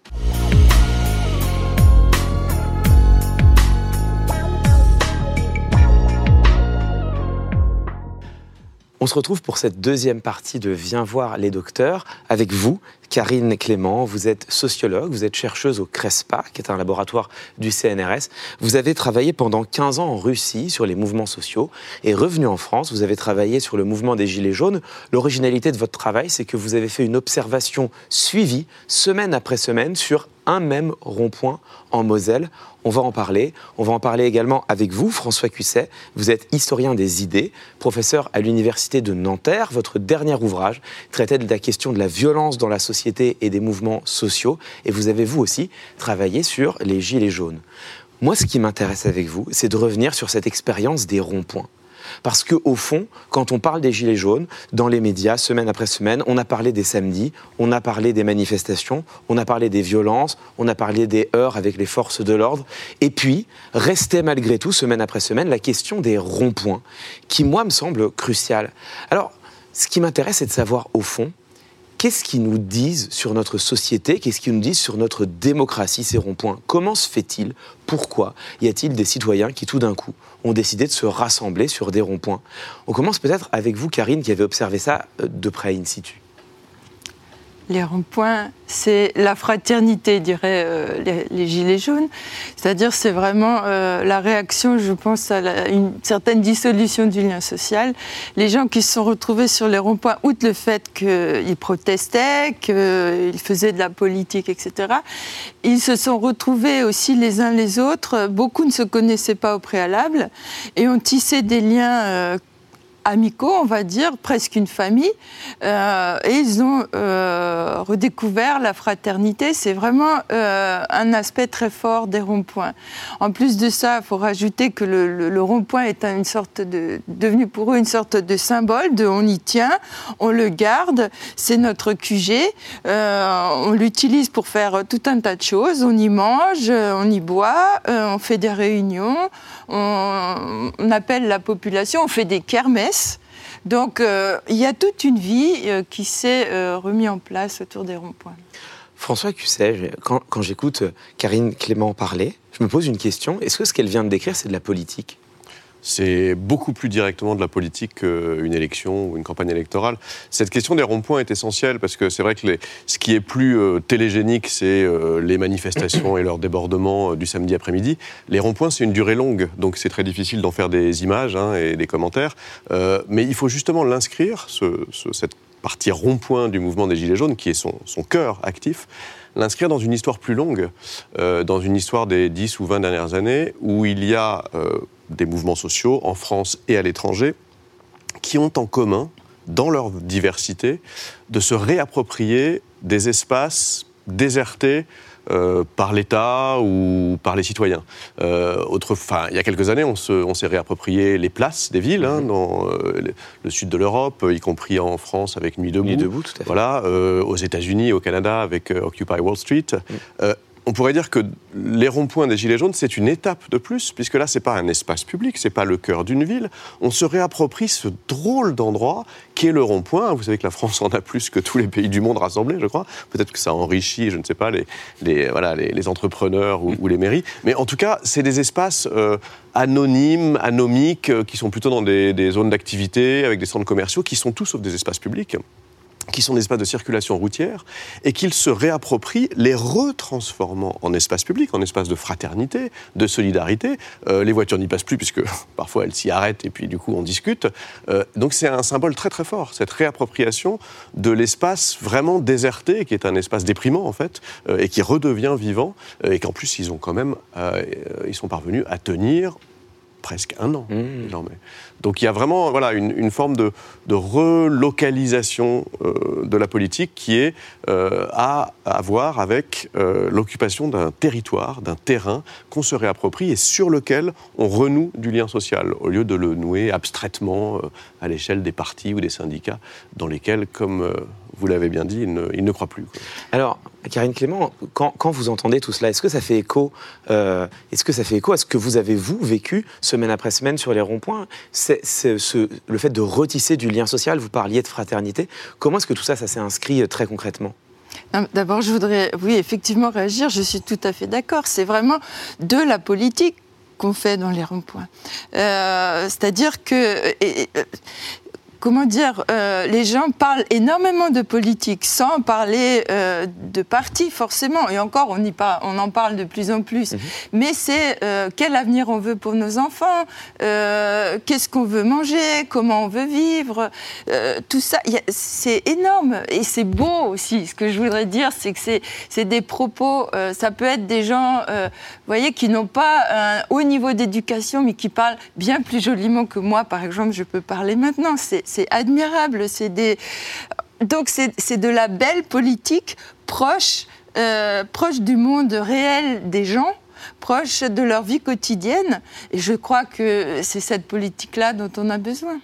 On se retrouve pour cette deuxième partie de Viens voir les docteurs avec vous, Karine Clément. Vous êtes sociologue, vous êtes chercheuse au CRESPA, qui est un laboratoire du CNRS. Vous avez travaillé pendant 15 ans en Russie sur les mouvements sociaux et revenu en France, vous avez travaillé sur le mouvement des Gilets jaunes. L'originalité de votre travail, c'est que vous avez fait une observation suivie, semaine après semaine, sur un même rond-point en Moselle. On va en parler. On va en parler également avec vous, François Cusset. Vous êtes historien des idées, professeur à l'Université de Nanterre. Votre dernier ouvrage traitait de la question de la violence dans la société et des mouvements sociaux. Et vous avez, vous aussi, travaillé sur les Gilets jaunes. Moi, ce qui m'intéresse avec vous, c'est de revenir sur cette expérience des ronds-points. Parce que au fond, quand on parle des Gilets jaunes, dans les médias, semaine après semaine, on a parlé des samedis, on a parlé des manifestations, on a parlé des violences, on a parlé des heurts avec les forces de l'ordre. Et puis, restait malgré tout, semaine après semaine, la question des ronds-points, qui, moi, me semble cruciale. Alors, ce qui m'intéresse, c'est de savoir, au fond, Qu'est-ce qu'ils nous disent sur notre société? Qu'est-ce qu'ils nous disent sur notre démocratie, ces ronds-points? Comment se fait-il? Pourquoi y a-t-il des citoyens qui, tout d'un coup, ont décidé de se rassembler sur des ronds-points? On commence peut-être avec vous, Karine, qui avez observé ça euh, de près in situ les ronds-points, c'est la fraternité, diraient euh, les, Gilets jaunes. C'est-à-dire, c'est vraiment euh, la réaction, je pense, à une certaine dissolution du lien social. Les gens qui se sont retrouvés sur les ronds-points, outre le fait qu'ils protestaient, qu'ils faisaient de la politique, etc., ils se sont retrouvés aussi les uns les autres. Beaucoup ne se connaissaient pas au préalable et ont tissé des liens euh, amicaux, on va dire, presque une famille. Euh, et ils ont euh, redécouvert la fraternité. C'est vraiment euh, un aspect très fort des ronds-points. En plus de ça, il faut rajouter que le, rond-point est une sorte de, devenu pour eux une sorte de symbole de on y tient, on le garde, c'est notre QG. on l'utilise pour faire tout un tas de choses. On y mange, on y boit, on fait des réunions, on, on appelle la population, on fait des kermesses. Donc euh, il y a toute une vie euh, qui s'est euh, remise en place autour des ronds-points. François Cusset, quand, quand j'écoute Karine Clément parler, je me pose une question. Est-ce que ce qu'elle vient de décrire, c'est de la politique? C'est beaucoup plus directement de la politique qu'une élection ou une campagne électorale. Cette question des ronds-points est essentielle parce que c'est vrai que ce qui est plus euh, télégénique, c'est euh, les manifestations et leurs débordements euh, du samedi après-midi. Les ronds-points, c'est une durée longue, donc c'est très difficile d'en faire des images hein, et des commentaires. mais il faut justement l'inscrire, cette partie rond-point du mouvement des Gilets jaunes, qui est son, son cœur actif, l'inscrire dans une histoire plus longue, dans une histoire des 10 ou 20 dernières années, où il y a des mouvements sociaux en France et à l'étranger qui ont en commun, dans leur diversité, de se réapproprier des espaces désertés euh, par l'État ou par les citoyens. Euh, il y a quelques années, on, s'est réapproprié les places des villes hein, mhm. dans euh, le sud de l'Europe, y compris en France avec Nuit debout. Nuit debout, tout à fait. Voilà, aux États-Unis, au Canada avec Occupy Wall Street. Mhm on pourrait dire que les ronds-points des Gilets jaunes, c'est une étape de plus, puisque là, c'est pas un espace public, c'est pas le cœur d'une ville. On se réapproprie ce drôle d'endroit qui est le rond-point. Vous savez que la France en a plus que tous les pays du monde rassemblés, je crois. Peut-être que ça enrichit, je ne sais pas, les, voilà, les, entrepreneurs ou, les mairies. Mais en tout cas, c'est des espaces euh, anonymes, anomiques, euh, qui sont plutôt dans des, des zones d'activité, avec des centres commerciaux, qui sont tous sauf des espaces publics qui sont des espaces de circulation routière, et qu'ils se réapproprient, les retransformant en espaces publics, en espaces de fraternité, de solidarité. Euh, les voitures n'y passent plus, puisque parfois elles s'y arrêtent, et puis du coup on discute. Euh, donc c'est un symbole très très fort, cette réappropriation de l'espace vraiment déserté, qui est un espace déprimant en fait, euh, et qui redevient vivant, et qu'en plus ils ont quand même, ils sont parvenus à tenir presque un an mmh. désormais. Donc il y a vraiment voilà, une, forme de, relocalisation euh, de la politique qui est euh, à, voir avec euh, l'occupation d'un territoire, d'un terrain qu'on se réapproprie et sur lequel on renoue du lien social, au lieu de le nouer abstraitement à l'échelle des partis ou des syndicats dans lesquels, comme vous l'avez bien dit, il ne, croit plus. Alors, Karine Clément, quand, vous entendez tout cela, est-ce que ça fait écho euh, Est-ce que ça fait écho à ce que vous avez vous vécu semaine après semaine sur les ronds-points? C'est ce, le fait de retisser du lien social. Vous parliez de fraternité. Comment est-ce que tout ça, ça s'est inscrit euh, très concrètement? D'abord, je voudrais, oui, effectivement, réagir. Je suis tout à fait d'accord. C'est vraiment de la politique qu'on fait dans les ronds-points. Euh, c'est-à-dire que comment dire, euh, les gens parlent énormément de politique sans parler euh, de parti forcément. Et encore, on, y on en parle de plus en plus. Mhm. Mais c'est euh, quel avenir on veut pour nos enfants, qu'est-ce qu'on veut manger, comment on veut vivre. tout ça, c'est énorme. Et c'est beau aussi. Ce que je voudrais dire, c'est que c'est des propos, ça peut être des gens, vous voyez, qui n'ont pas un haut niveau d'éducation, mais qui parlent bien plus joliment que moi, par exemple, je peux parler maintenant. C'est c'est admirable. C'est des... Donc c'est de la belle politique proche, euh, proche du monde réel des gens. proche de leur vie quotidienne. Et je crois que c'est cette politique-là dont on a besoin.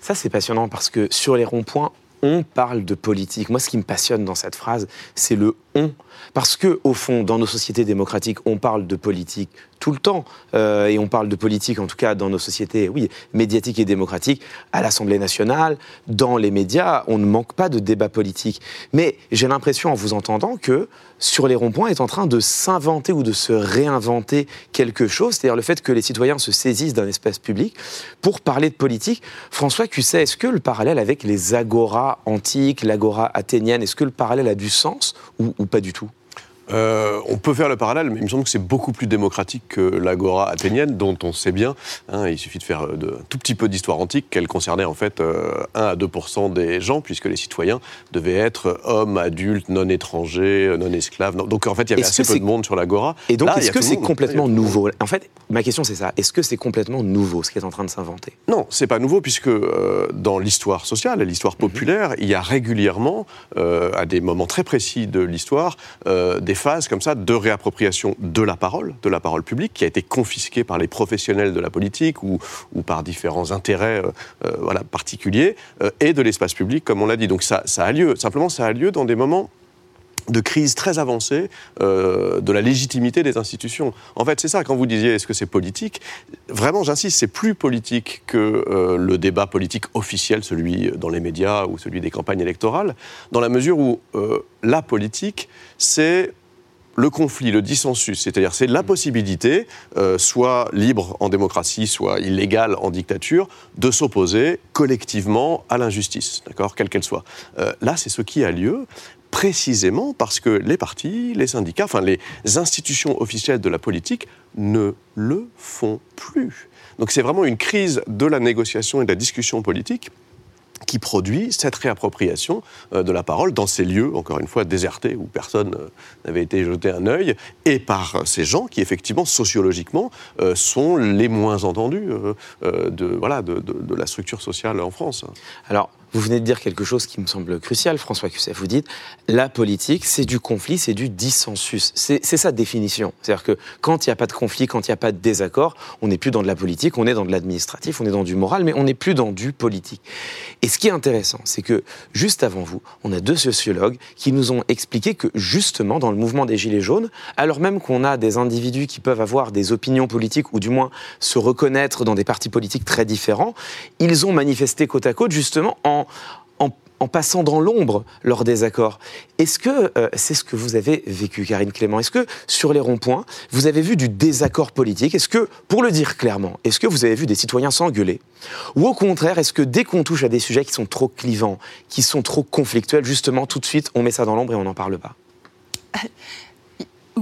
Ça, c'est passionnant parce que sur les ronds-points, on parle de politique. Moi, ce qui me passionne dans cette phrase, c'est le on. Parce que, au fond, dans nos sociétés démocratiques, on parle de politique tout le temps. Euh, et on parle de politique, en tout cas, dans nos sociétés, oui, médiatiques et démocratiques, à l'Assemblée nationale, dans les médias, on ne manque pas de débat politique. Mais j'ai l'impression, en vous entendant, que sur les ronds-points est en train de s'inventer ou de se réinventer quelque chose, c'est-à-dire le fait que les citoyens se saisissent d'un espace public pour parler de politique. François Cusset, est-ce que le parallèle avec les agoras antiques, l'agora athénienne, est-ce que le parallèle a du sens ou pas du tout? Euh, on peut faire le parallèle, mais il me semble que c'est beaucoup plus démocratique que l'agora athénienne, dont on sait bien, hein, il suffit de faire euh, de, un tout petit peu d'histoire antique, qu'elle concernait en fait 1 euh, à 2 des gens, puisque les citoyens devaient être hommes, adultes, non étrangers, non esclaves. Donc en fait, il y avait assez peu de monde sur l'agora. Et donc, est-ce que c'est complètement nouveau En fait, ma question c'est ça. Est-ce que c'est complètement nouveau ce qui est en train de s'inventer? Non, c'est pas nouveau, puisque dans l'histoire sociale, l'histoire mhm. populaire, il y a régulièrement, à des moments très précis de l'histoire, des phase comme ça de réappropriation de la parole, de la parole publique, qui a été confisquée par les professionnels de la politique ou, par différents intérêts euh, euh, particuliers, euh, et de l'espace public, comme on l'a dit. Donc ça a lieu. Simplement, ça a lieu dans des moments de crise très avancée de la légitimité des institutions. En fait, c'est ça, quand vous disiez est-ce que c'est politique, vraiment, j'insiste, c'est plus politique que le débat politique officiel, celui dans les médias ou celui des campagnes électorales, dans la mesure où la politique, c'est le conflit, le dissensus, c'est-à-dire c'est la possibilité, euh, soit libre en démocratie, soit illégale en dictature, de s'opposer collectivement à l'injustice, d'accord, quelle qu'elle soit. Euh, là, c'est ce qui a lieu précisément parce que les partis, les syndicats, enfin les institutions officielles de la politique ne le font plus. Donc c'est vraiment une crise de la négociation et de la discussion politique qui produit cette réappropriation euh, de la parole dans ces lieux, encore une fois, désertés, où personne euh, n'avait été jeté un œil, et par ces gens qui, effectivement, sociologiquement, euh, sont les moins entendus de, voilà, de, de, la structure sociale en France. Alors, vous venez de dire quelque chose qui me semble crucial, François Cusset. Vous dites, la politique, c'est du conflit, c'est du dissensus. C'est sa définition. C'est-à-dire que quand il n'y a pas de conflit, quand il n'y a pas de désaccord, on n'est plus dans de la politique, on est dans de l'administratif, on est dans du moral, mais on n'est plus dans du politique. Et ce qui est intéressant, c'est que juste avant vous, on a deux sociologues qui nous ont expliqué que justement, dans le mouvement des Gilets jaunes, alors même qu'on a des individus qui peuvent avoir des opinions politiques, ou du moins se reconnaître dans des partis politiques très différents, ils ont manifesté côte à côte justement en en, passant dans l'ombre leurs désaccords. Est-ce que euh, c'est ce que vous avez vécu, Karine Clément? Est-ce que sur les ronds-points, vous avez vu du désaccord politique? Est-ce que, pour le dire clairement, est-ce que vous avez vu des citoyens s'engueuler? Ou au contraire, est-ce que dès qu'on touche à des sujets qui sont trop clivants, qui sont trop conflictuels, justement, tout de suite, on met ça dans l'ombre et on n'en parle pas?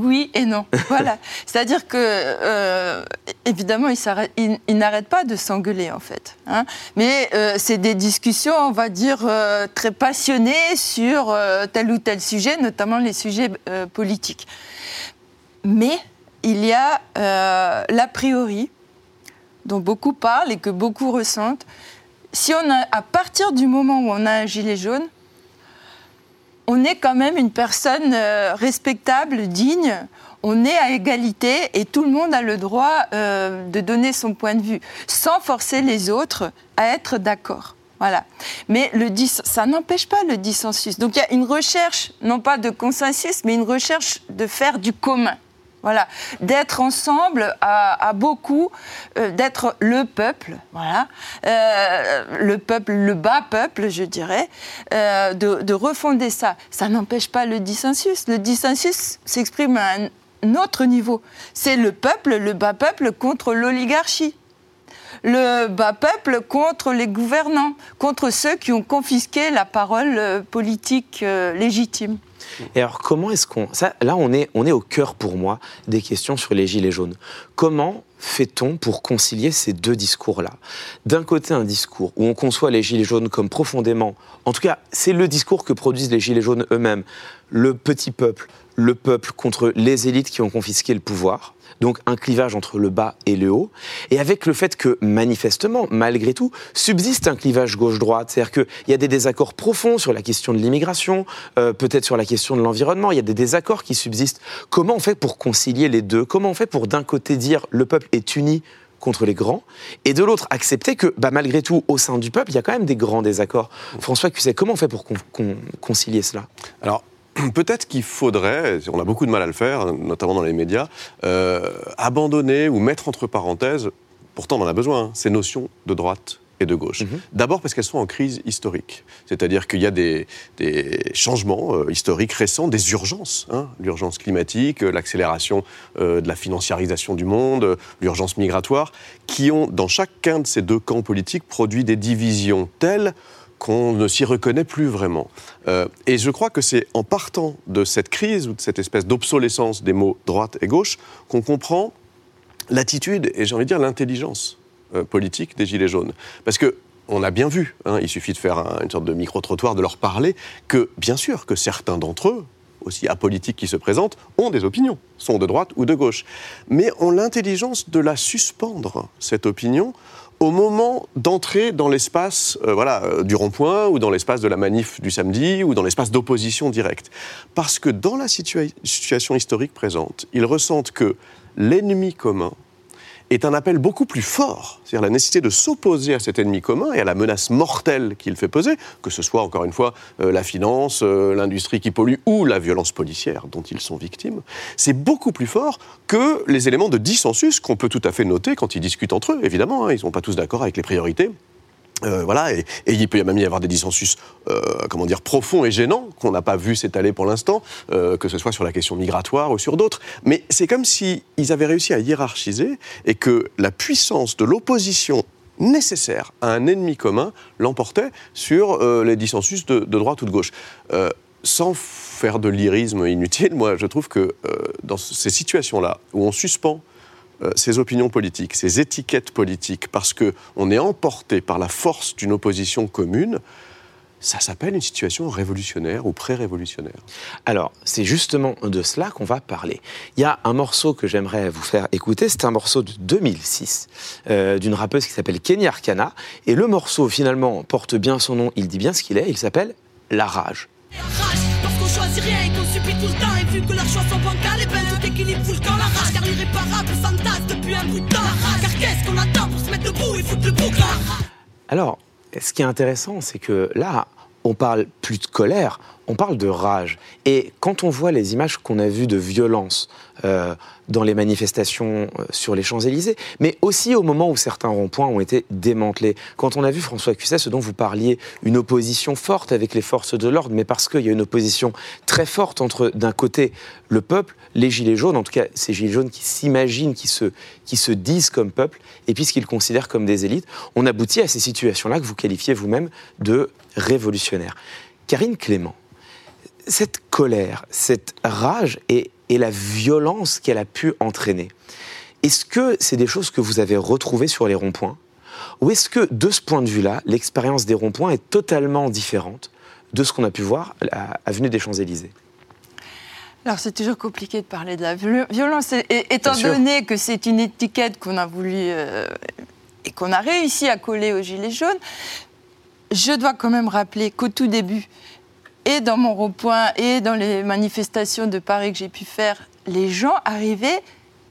oui et non. Voilà. C'est-à-dire que, euh, évidemment, ils, n'arrêtent pas de s'engueuler, en fait. Hein. Mais euh, c'est des discussions, on va dire, euh, très passionnées sur tel ou tel sujet, notamment les sujets politiques. Mais il y a l'a priori, dont beaucoup parlent et que beaucoup ressentent. Si on a, à partir du moment où on a un gilet jaune, on est quand même une personne euh, respectable, digne. On est à égalité et tout le monde a le droit euh, de donner son point de vue, sans forcer les autres à être d'accord. Voilà. Mais le ça n'empêche pas le dissensus. Donc il y a une recherche, non pas de consensus, mais une recherche de faire du commun. Voilà, d'être ensemble à, beaucoup, euh, d'être le peuple, voilà, euh, le peuple, le bas peuple, je dirais, euh, de, refonder ça. Ça n'empêche pas le dissensus. Le dissensus s'exprime à un autre niveau. C'est le peuple, le bas peuple contre l'oligarchie le bas peuple contre les gouvernants, contre ceux qui ont confisqué la parole politique légitime. Et alors, comment est-ce qu'on. Ça, là, on est, on est au cœur pour moi des questions sur les Gilets jaunes. Comment fait-on pour concilier ces deux discours-là? D'un côté, un discours où on conçoit les Gilets jaunes comme profondément. En tout cas, c'est le discours que produisent les Gilets jaunes eux-mêmes. Le petit peuple, le peuple contre les élites qui ont confisqué le pouvoir donc un clivage entre le bas et le haut, et avec le fait que manifestement, malgré tout, subsiste un clivage gauche-droite, c'est-à-dire qu'il y a des désaccords profonds sur la question de l'immigration, euh, peut-être sur la question de l'environnement, il y a des désaccords qui subsistent. Comment on fait pour concilier les deux? Comment on fait pour d'un côté dire le peuple est uni contre les grands, et de l'autre accepter que bah, malgré tout, au sein du peuple, il y a quand même des grands désaccords? François sais comment on fait pour concilier cela? Alors, peut-être qu'il faudrait, on a beaucoup de mal à le faire, notamment dans les médias, euh, abandonner ou mettre entre parenthèses, pourtant on en a besoin, hein, ces notions de droite et de gauche. Mhm. D'abord parce qu'elles sont en crise historique. C'est-à-dire qu'il y a des, changements euh, historiques récents, des urgences. Hein. l'urgence climatique, euh, l'accélération euh, de la financiarisation du monde, l'urgence migratoire, qui ont, dans chacun de ces deux camps politiques, produit des divisions telles qu'on ne s'y reconnaît plus vraiment. et je crois que c'est en partant de cette crise ou de cette espèce d'obsolescence des mots droite et gauche qu'on comprend l'attitude et j'ai envie de dire l'intelligence euh, politique des Gilets jaunes. Parce que on a bien vu, hein, il suffit de faire une sorte de micro-trottoir, de leur parler, que bien sûr que certains d'entre eux, aussi apolitiques qui se présentent, ont des opinions, sont de droite ou de gauche. Mais ont l'intelligence de la suspendre, cette opinion, au moment d'entrer dans l'espace euh, voilà, euh, du rond-point ou dans l'espace de la manif du samedi ou dans l'espace d'opposition directe. Parce que dans la situation historique présente, ils ressentent que l'ennemi commun, est un appel beaucoup plus fort, c'est-à-dire la nécessité de s'opposer à cet ennemi commun et à la menace mortelle qu'il fait peser, que ce soit encore une fois euh, la finance, euh, l'industrie qui pollue ou la violence policière dont ils sont victimes, c'est beaucoup plus fort que les éléments de dissensus qu'on peut tout à fait noter quand ils discutent entre eux. Évidemment, hein, ils ne sont pas tous d'accord avec les priorités. Euh, voilà, et, il peut même y avoir des dissensus, euh, comment dire, profonds et gênants qu'on n'a pas vu s'étaler pour l'instant, euh, que ce soit sur la question migratoire ou sur d'autres. Mais c'est comme s'ils avaient réussi à hiérarchiser et que la puissance de l'opposition nécessaire à un ennemi commun l'emportait sur les dissensus de, de, droite ou de gauche. sans faire de lyrisme inutile, moi je trouve que dans ces situations-là, où on suspend euh, ces opinions politiques, ces étiquettes politiques, parce qu'on est emporté par la force d'une opposition commune, ça s'appelle une situation révolutionnaire ou pré-révolutionnaire. Alors, c'est justement de cela qu'on va parler. Il y a un morceau que j'aimerais vous faire écouter, c'est un morceau de 2006 euh, d'une rappeuse qui s'appelle Kenny Arcana, et le morceau finalement porte bien son nom, il dit bien ce qu'il est, il s'appelle La Rage. La rage, parce qu'on subit tout le temps, et vu que leurs choix sont bancales, et ben tout équilibre fout le camp. La rage, car l'irréparable s'entasse depuis un bout de temps. La rage, car qu'est-ce qu'on attend pour se mettre debout et foutre le bouc Alors, ce qui est intéressant, c'est que là, on parle plus de colère, on parle de rage. Et quand on voit les images qu'on a vues de violence euh, dans les manifestations euh, sur les Champs-Élysées, mais aussi au moment où certains ronds-points ont été démantelés, quand on a vu François Cusset, ce dont vous parliez, une opposition forte avec les forces de l'ordre, mais parce qu'il y a une opposition très forte entre, d'un côté, le peuple, les Gilets jaunes, en tout cas ces Gilets jaunes qui s'imaginent, se, qui se disent comme peuple, et puis ce qu'ils considèrent comme des élites, on aboutit à ces situations-là que vous qualifiez vous-même de révolutionnaires. Karine Clément, cette colère, cette rage et, la violence qu'elle a pu entraîner, est-ce que c'est des choses que vous avez retrouvées sur les ronds-points? Ou est-ce que, de ce point de vue-là, l'expérience des ronds-points est totalement différente de ce qu'on a pu voir à Avenue des Champs-Élysées? Alors c'est toujours compliqué de parler de la violence, étant donné que c'est une étiquette qu'on a voulu euh, et qu'on a réussi à coller aux Gilets jaunes. Je dois quand même rappeler qu'au tout début, et dans mon rond-point et dans les manifestations de Paris que j'ai pu faire, les gens arrivaient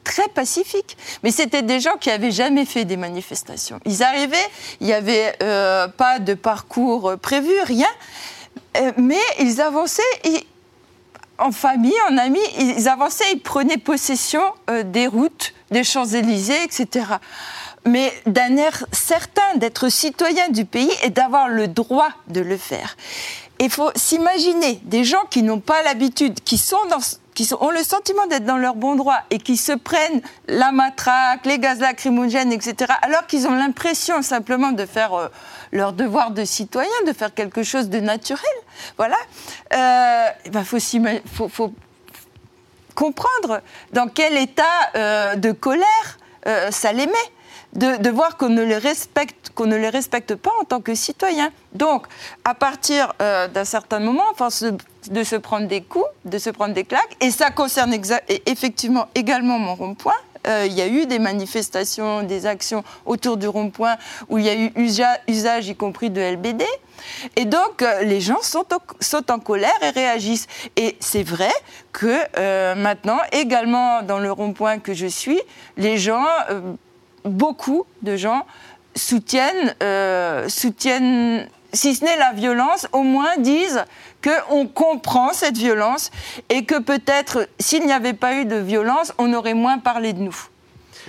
très pacifiques. Mais c'était des gens qui n'avaient jamais fait des manifestations. Ils arrivaient, il n'y avait euh, pas de parcours prévu, rien. Euh, mais ils avançaient en famille, en amis, ils avançaient, ils prenaient possession euh, des routes, des Champs-Élysées, etc mais d'un air certain d'être citoyen du pays et d'avoir le droit de le faire. Il faut s'imaginer des gens qui n'ont pas l'habitude, qui sont qui ont le sentiment d'être dans leur bon droit et qui se prennent la matraque, les gaz lacrymogènes, etc., alors qu'ils ont l'impression simplement de faire euh, leur devoir de citoyen, de faire quelque chose de naturel. Voilà. Euh, il ben, faut, comprendre dans quel état euh, de colère ça les met de, voir qu'on ne les respecte, qu'on ne les respecte pas en tant que citoyens. Donc, à partir euh, d'un certain moment, à force de, se prendre des coups, de se prendre des claques, et ça concerne effectivement également mon rond-point, euh, il y a eu des manifestations, des actions autour du rond-point où il y a eu usage, y compris de LBD. Et donc, euh, les gens sont, en colère et réagissent. Et c'est vrai que maintenant, également dans le rond-point que je suis, les gens, beaucoup de gens, soutiennent, soutiennent, si ce n'est la violence, au moins disent qu'on comprend cette violence et que peut-être s'il n'y avait pas eu de violence, on aurait moins parlé de nous.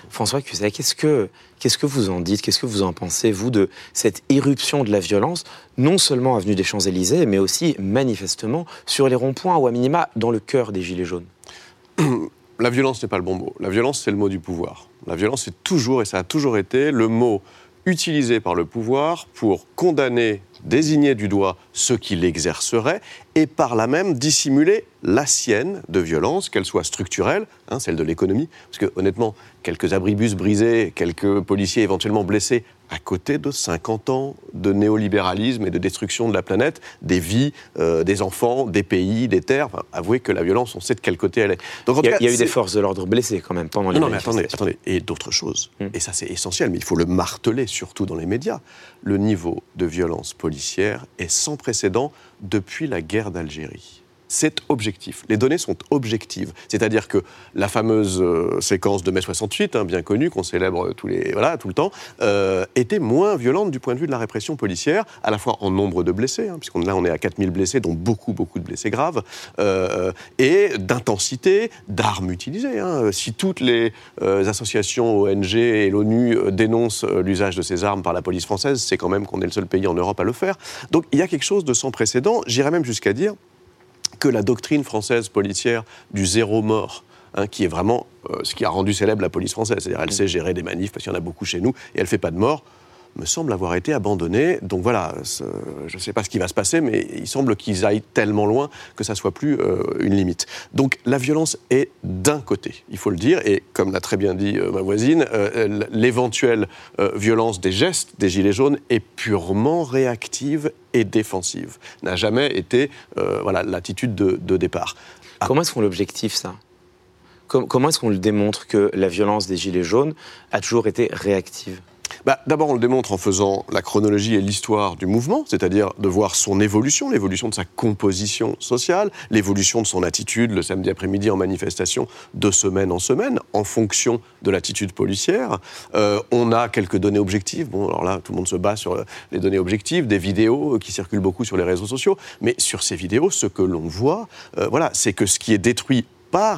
François Cuset, qu'est-ce que, qu'est-ce que vous en dites? Qu'est-ce que vous en pensez, vous, de cette irruption de la violence, non seulement avenue des Champs-Élysées, mais aussi manifestement sur les ronds-points ou à minima dans le cœur des Gilets jaunes? La violence n'est pas le bon mot. La violence, c'est le mot du pouvoir. La violence, c'est toujours, et ça a toujours été, le mot utilisé par le pouvoir pour condamner désigner du doigt ceux qui l'exerceraient et par là même dissimuler la sienne de violence, qu'elle soit structurelle, hein, celle de l'économie, parce que honnêtement, quelques abribus brisés, quelques policiers éventuellement blessés, à côté de 50 ans de néolibéralisme et de destruction de la planète, des vies, euh, des enfants, des pays, des terres. avouez que la violence, on sait de quel côté elle est. Donc, il, y a, eu des forces de l'ordre blessées quand même pendant les Non, mais attendez, attendez. Et d'autres choses. Hmm. Et ça, c'est essentiel, mais il faut le marteler, surtout dans les médias. Le niveau de violence policière est sans précédent depuis la guerre d'Algérie c'est objectif. Les données sont objectives. C'est-à-dire que la fameuse euh, séquence de mai 68, hein, bien connue, qu'on célèbre tous les, voilà, tout le temps, euh, était moins violente du point de vue de la répression policière, à la fois en nombre de blessés, hein, puisqu'on là on est à 4000 blessés, dont beaucoup, beaucoup de blessés graves, euh, et d'intensité, d'armes utilisées. Hein. Si toutes les associations ONG et l'ONU dénoncent l'usage de ces armes par la police française, c'est quand même qu'on est le seul pays en Europe à le faire. Donc il y a quelque chose de sans précédent, j'irais même jusqu'à dire que la doctrine française policière du zéro mort, hein, qui est vraiment euh, ce qui a rendu célèbre la police française. C'est-à-dire, elle sait gérer des manifs parce qu'il y en a beaucoup chez nous et elle ne fait pas de mort me semble avoir été abandonnée. Donc voilà, je ne sais pas ce qui va se passer, mais il semble qu'ils aillent tellement loin que ça soit plus euh, une limite. Donc la violence est d'un côté, il faut le dire, et comme l'a très bien dit euh, ma voisine, l'éventuelle violence des gestes des Gilets jaunes est purement réactive et défensive. N'a jamais été euh, voilà l'attitude de, départ. Ah. Comment est-ce qu'on l'objectif ça? Comment est-ce qu'on le démontre que la violence des Gilets jaunes a toujours été réactive? Bah, D'abord, on le démontre en faisant la chronologie et l'histoire du mouvement, c'est-à-dire de voir son évolution, l'évolution de sa composition sociale, l'évolution de son attitude le samedi après-midi en manifestation de semaine en semaine, en fonction de l'attitude policière. Euh, on a quelques données objectives. Bon, alors là, tout le monde se bat sur les données objectives, des vidéos qui circulent beaucoup sur les réseaux sociaux. Mais sur ces vidéos, ce que l'on voit, euh, voilà, c'est que ce qui est détruit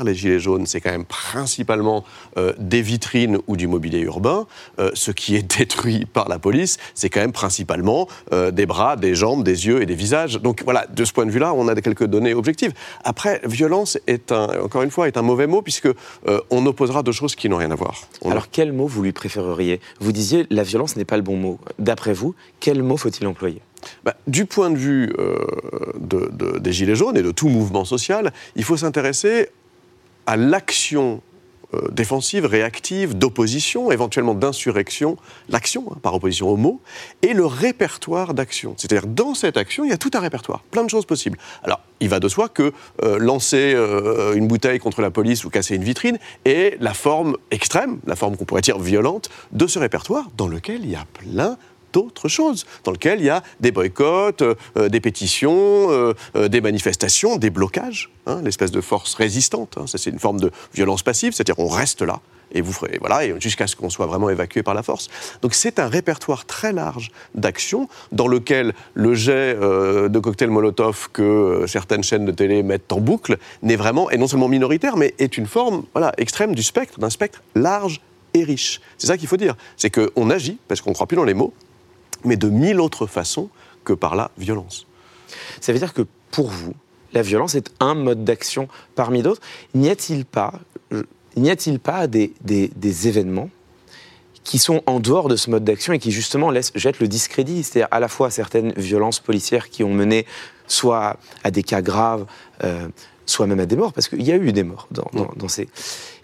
les Gilets jaunes, c'est quand même principalement euh, des vitrines ou du mobilier urbain. Euh, ce qui est détruit par la police, c'est quand même principalement euh, des bras, des jambes, des yeux et des visages. Donc voilà, de ce point de vue-là, on a quelques données objectives. Après, violence est un, encore une fois, est un mauvais mot puisque on opposera deux choses qui n'ont rien à voir. Alors quel mot vous lui préféreriez? Vous disiez la violence n'est pas le bon mot. D'après vous, quel mot faut-il employer? Bah, du point de vue des Gilets jaunes et de tout mouvement social, il faut s'intéresser à l'action euh, défensive, réactive, d'opposition, éventuellement d'insurrection, l'action hein, par opposition au mot, et le répertoire d'action. C'est-à-dire, dans cette action, il y a tout un répertoire, plein de choses possibles. Alors, il va de soi que euh, lancer euh, une bouteille contre la police ou casser une vitrine est la forme extrême, la forme qu'on pourrait dire violente, de ce répertoire dans lequel il y a plein d'autres choses, dans lequel il y a des boycotts, euh, des pétitions, euh, euh, des manifestations, des blocages, hein, l'espèce de force résistante. Hein. ça, c'est une forme de violence passive, c'est-à-dire on reste là. Et vous ferez, voilà, jusqu'à ce qu'on soit vraiment évacué par la force. Donc c'est un répertoire très large d'actions dans lequel le jet de cocktail Molotov que certaines chaînes de télé mettent en boucle n'est vraiment, et non seulement minoritaire, mais est une forme voilà, extrême du spectre, d'un spectre large et riche. C'est ça qu'il faut dire. C'est qu'on agit, parce qu'on ne croit plus dans les mots, mais de mille autres façons que par la violence. Ça veut dire que pour vous, la violence est un mode d'action parmi d'autres. N'y a-t-il pas, n'y a-t-il pas des, des, événements qui sont en dehors de ce mode d'action et qui justement laissent, jettent le discrédit, c'est-à-dire à la fois certaines violences policières qui ont mené soit à des cas graves, euh, soit même à des morts, parce qu'il y a eu des morts dans, dans, ces...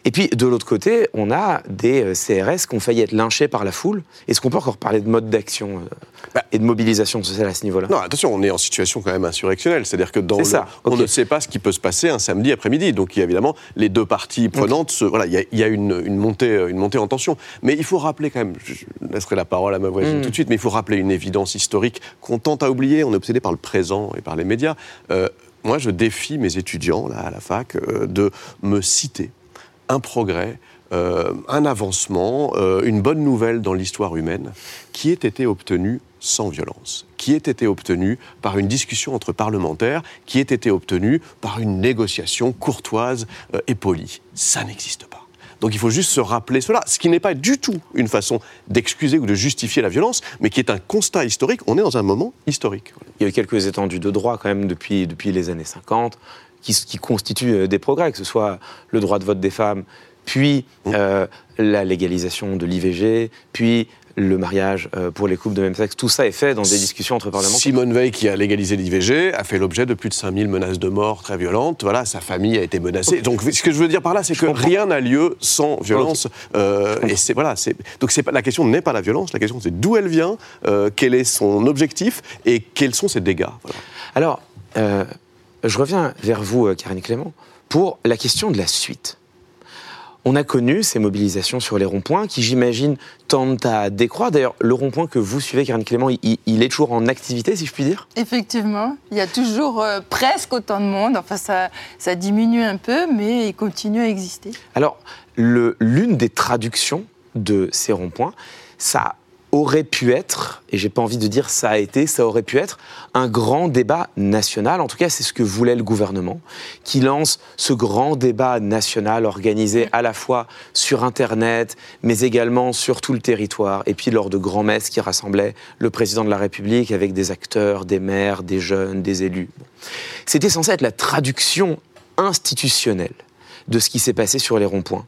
Et puis, de l'autre côté, on a des euh, CRS qui ont failli être lynchés par la foule. Est-ce qu'on peut encore parler de mode d'action euh, Bah. et de mobilisation sociale à ce niveau-là? Non, attention, on est en situation quand même insurrectionnelle. C'est-à-dire que dans le- ça, on ne sait pas ce qui peut se passer un samedi après-midi. Donc, il y a évidemment, les deux parties prenantes, se- voilà, il y a, il y a une, une montée, une montée en tension. Mais il faut rappeler quand même, je laisserai la parole à ma voisine Mm. tout de suite, mais il faut rappeler une évidence historique qu'on tente à oublier. On est obsédé par le présent et par les médias. Euh, moi, je défie mes étudiants, là, à la fac, euh, de me citer un progrès, euh, un avancement, euh, une bonne nouvelle dans l'histoire humaine qui ait été obtenu sans violence, qui ait été obtenu par une discussion entre parlementaires, qui ait été obtenu par une négociation courtoise euh, et polie. Ça n'existe pas. Donc il faut juste se rappeler cela, ce qui n'est pas du tout une façon d'excuser ou de justifier la violence, mais qui est un constat historique. On est dans un moment historique. Il y a eu quelques étendues de droit quand même depuis, depuis les années 50 qui, qui constituent euh, des progrès, que ce soit le droit de vote des femmes, puis euh, la légalisation de l'IVG, puis le mariage euh, pour les couples de même sexe. Tout ça est fait dans des discussions entre parlementaires. Simone Veil, qui a légalisé l'IVG, a fait l'objet de plus de 5000 menaces de mort très violentes. Voilà, sa famille a été menacée. Donc, ce que je veux dire par là, c'est que comprends. rien n'a lieu sans violence. Euh, et c'est voilà, c'est donc c'est la question n'est pas la violence. La question c'est d'où elle vient, euh, quel est son objectif et quels sont ses dégâts. Voilà. Alors, euh, je reviens vers vous, euh, Karine Clément, pour la question de la suite. On a connu ces mobilisations sur les ronds-points qui, j'imagine, tendent à décroître. D'ailleurs, le rond-point que vous suivez, Karine Clément, il, il est toujours en activité, si je puis dire? Effectivement, il y a toujours euh, presque autant de monde. Enfin, ça, ça diminue un peu, mais il continue à exister. Alors, l'une des traductions de ces ronds-points, ça aurait pu être, et j'ai pas envie de dire ça a été, ça aurait pu être un grand débat national. En tout cas, c'est ce que voulait le gouvernement, qui lance ce grand débat national organisé à la fois sur Internet, mais également sur tout le territoire, et puis lors de grands messes qui rassemblaient le président de la République avec des acteurs, des maires, des jeunes, des élus. C'était censé être la traduction institutionnelle de ce qui s'est passé sur les ronds-points.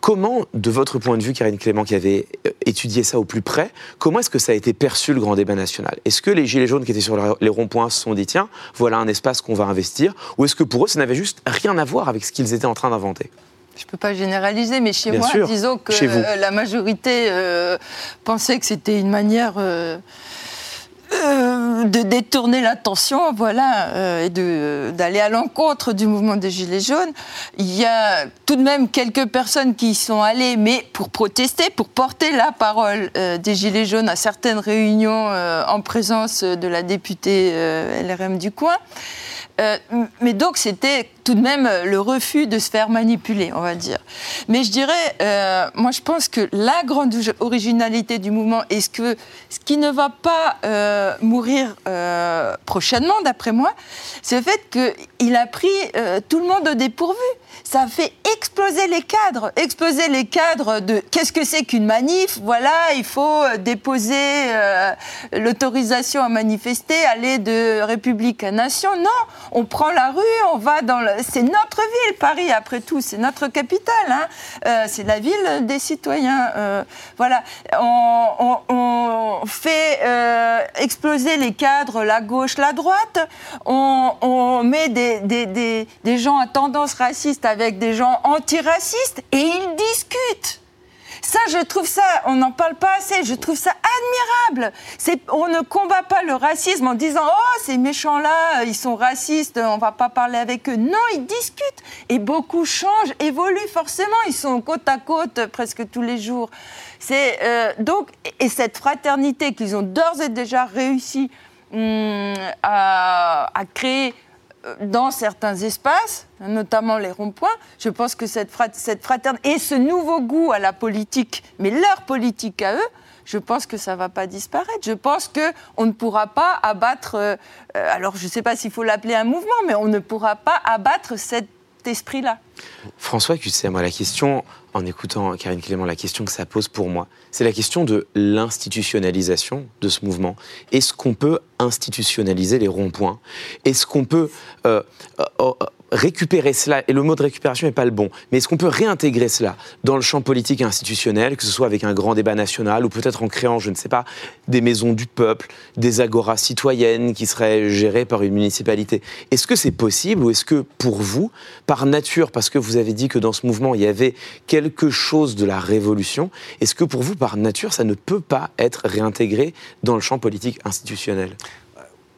Comment, de votre point de vue, Karine Clément, qui avait euh, étudié ça au plus près, comment est-ce que ça a été perçu le grand débat national? Est-ce que les Gilets jaunes qui étaient sur les ronds-points se sont dit, tiens, voilà un espace qu'on va investir? Ou est-ce que pour eux, ça n'avait juste rien à voir avec ce qu'ils étaient en train d'inventer? Je ne peux pas généraliser, mais chez Bien moi, sûr, disons que la majorité euh, pensait que c'était une manière euh, euh, de détourner l'attention, voilà, euh, et de- d'aller à l'encontre du mouvement des Gilets jaunes. Il y a tout de même quelques personnes qui y sont allées, mais pour protester, pour porter la parole euh, des Gilets jaunes à certaines réunions euh, en présence de la députée euh, LRM du coin. Euh, mais donc c'était tout de même euh, le refus de se faire manipuler, on va dire. Mais je dirais, euh, moi je pense que la grande ori- originalité du mouvement et ce, que, ce qui ne va pas mourir prochainement, d'après moi, c'est le fait qu'il a pris tout le monde au dépourvu. Ça a fait exploser les cadres, exploser les cadres de qu'est-ce que c'est qu'une manif Voilà, il faut déposer l'autorisation à manifester, aller de République à Nation. Non, on prend la rue, on va dans le... C'est notre ville, Paris, après tout, c'est notre capitale. hein. Euh, c'est la ville des citoyens. euh, voilà, on, fait euh, exploser les cadres, la gauche, la droite. On, met des- des gens à tendance raciste avec des gens antiracistes et ils discutent. Ça, je trouve ça, on n'en parle pas assez, je trouve ça admirable. On ne combat pas le racisme en disant Oh, ces méchants-là, ils sont racistes, on va pas parler avec eux. Non, ils discutent. Et beaucoup changent, évoluent forcément. Ils sont côte à côte presque tous les jours. Euh, donc, et cette fraternité qu'ils ont d'ores et déjà réussi hum, à, créer euh, dans certains espaces, notamment les ronds-points, je pense que cette, cette fraternité et ce nouveau goût à la politique, mais leur politique à eux, je pense que ça ne va pas disparaître. Je pense qu'on ne pourra pas abattre, euh, euh, alors je ne sais pas s'il faut l'appeler un mouvement, mais on ne pourra pas abattre cet esprit-là. François Cusset, moi, la question, en écoutant Karine Clément, la question que ça pose pour moi, c'est la question de l'institutionnalisation de ce mouvement. Est-ce qu'on peut institutionnaliser les ronds-points? Est-ce qu'on peut euh, euh, euh, récupérer cela, et le mot de récupération n'est pas le bon, mais est-ce qu'on peut réintégrer cela dans le champ politique et institutionnel, que ce soit avec un grand débat national ou peut-être en créant, je ne sais pas, des maisons du peuple, des agoras citoyennes qui seraient gérées par une municipalité? Est-ce que c'est possible ou est-ce que pour vous, par nature, parce que vous avez dit que dans ce mouvement il y avait quelque chose de la révolution, est-ce que pour vous, par nature, ça ne peut pas être réintégré dans le champ politique institutionnel?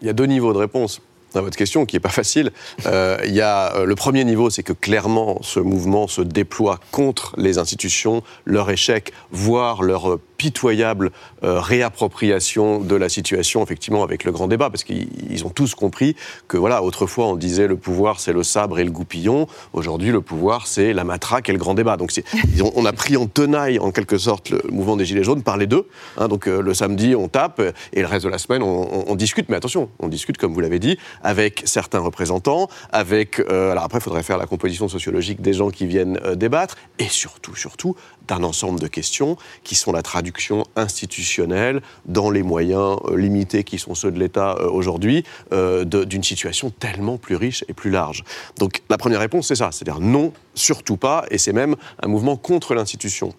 Il y a deux niveaux de réponse à votre question, qui n'est pas facile. Euh, y a, euh, le premier niveau, c'est que clairement, ce mouvement se déploie contre les institutions, leur échec, voire leur pitoyable euh, réappropriation de la situation, effectivement, avec le grand débat, parce qu'ils ont tous compris que, voilà, autrefois, on disait le pouvoir, c'est le sabre et le goupillon. Aujourd'hui, le pouvoir, c'est la matraque et le grand débat. Donc, on a pris en tenaille, en quelque sorte, le mouvement des Gilets jaunes par les deux. Hein. donc, euh, le samedi, on tape, et le reste de la semaine, on, discute. Mais attention, on discute, comme vous l'avez dit, avec certains représentants, avec... Euh, alors après, il faudrait faire la composition sociologique des gens qui viennent débattre, et surtout, surtout, d'un ensemble de questions qui sont la traduction institutionnelle dans les moyens euh, limités qui sont ceux de l'État euh, aujourd'hui euh, d'une situation tellement plus riche et plus large. Donc la première réponse, c'est ça, c'est-à-dire non, surtout pas, et c'est même un mouvement contre l'institution.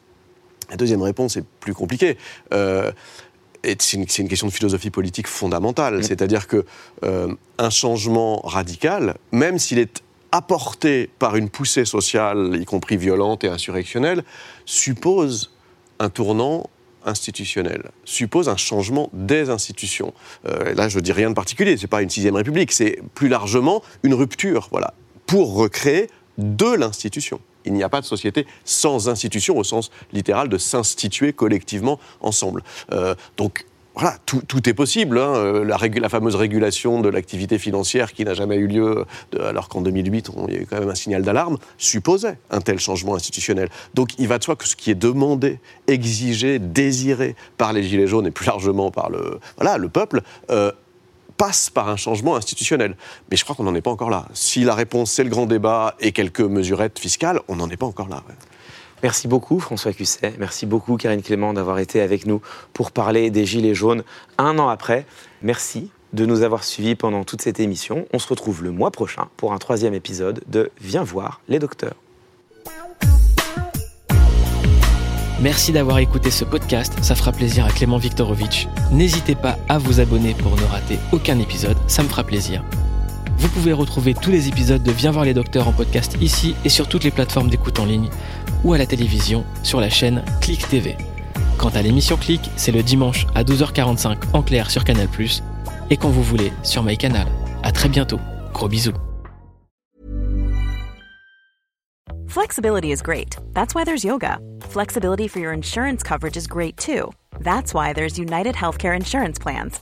La deuxième réponse est plus compliquée. c'est une, une, question de philosophie politique fondamentale, mmh. c'est-à-dire que un changement radical, même s'il est apporté par une poussée sociale, y compris violente et insurrectionnelle, suppose un tournant institutionnel, suppose un changement des institutions. Euh, là, je ne dis rien de particulier, ce n'est pas une sixième république, c'est plus largement une rupture, voilà, pour recréer de l'institution. Il n'y a pas de société sans institution au sens littéral de s'instituer collectivement ensemble. Euh, donc voilà, tout, est possible. Hein. Euh, la, fameuse régulation de l'activité financière qui n'a jamais eu lieu, alors qu'en 2008, il y a eu quand même un signal d'alarme, supposait un tel changement institutionnel. Donc il va de soi que ce qui est demandé, exigé, désiré par les Gilets jaunes et plus largement par le, voilà, le peuple, euh, passe par un changement institutionnel. Mais je crois qu'on n'en est pas encore là. Si la réponse c'est le grand débat et quelques mesurettes fiscales, on n'en est pas encore là. Merci beaucoup François Cusset, merci beaucoup Karine Clément d'avoir été avec nous pour parler des Gilets jaunes un an après. Merci de nous avoir suivis pendant toute cette émission. On se retrouve le mois prochain pour un troisième épisode de Viens voir les docteurs. Merci d'avoir écouté ce podcast, ça fera plaisir à Clément Viktorovitch. N'hésitez pas à vous abonner pour ne rater aucun épisode, ça me fera plaisir. Vous pouvez retrouver tous les épisodes de Viens voir les docteurs en podcast ici et sur toutes les plateformes d'écoute en ligne ou à la télévision sur la chaîne Click TV. Quant à l'émission Click, c'est le dimanche à 12h45 en clair sur Canal+, et quand vous voulez sur MyCanal. À très bientôt. Gros bisous. Flexibility is great. That's why there's yoga. Flexibility for your insurance coverage is great too. That's why there's United Healthcare Insurance Plans.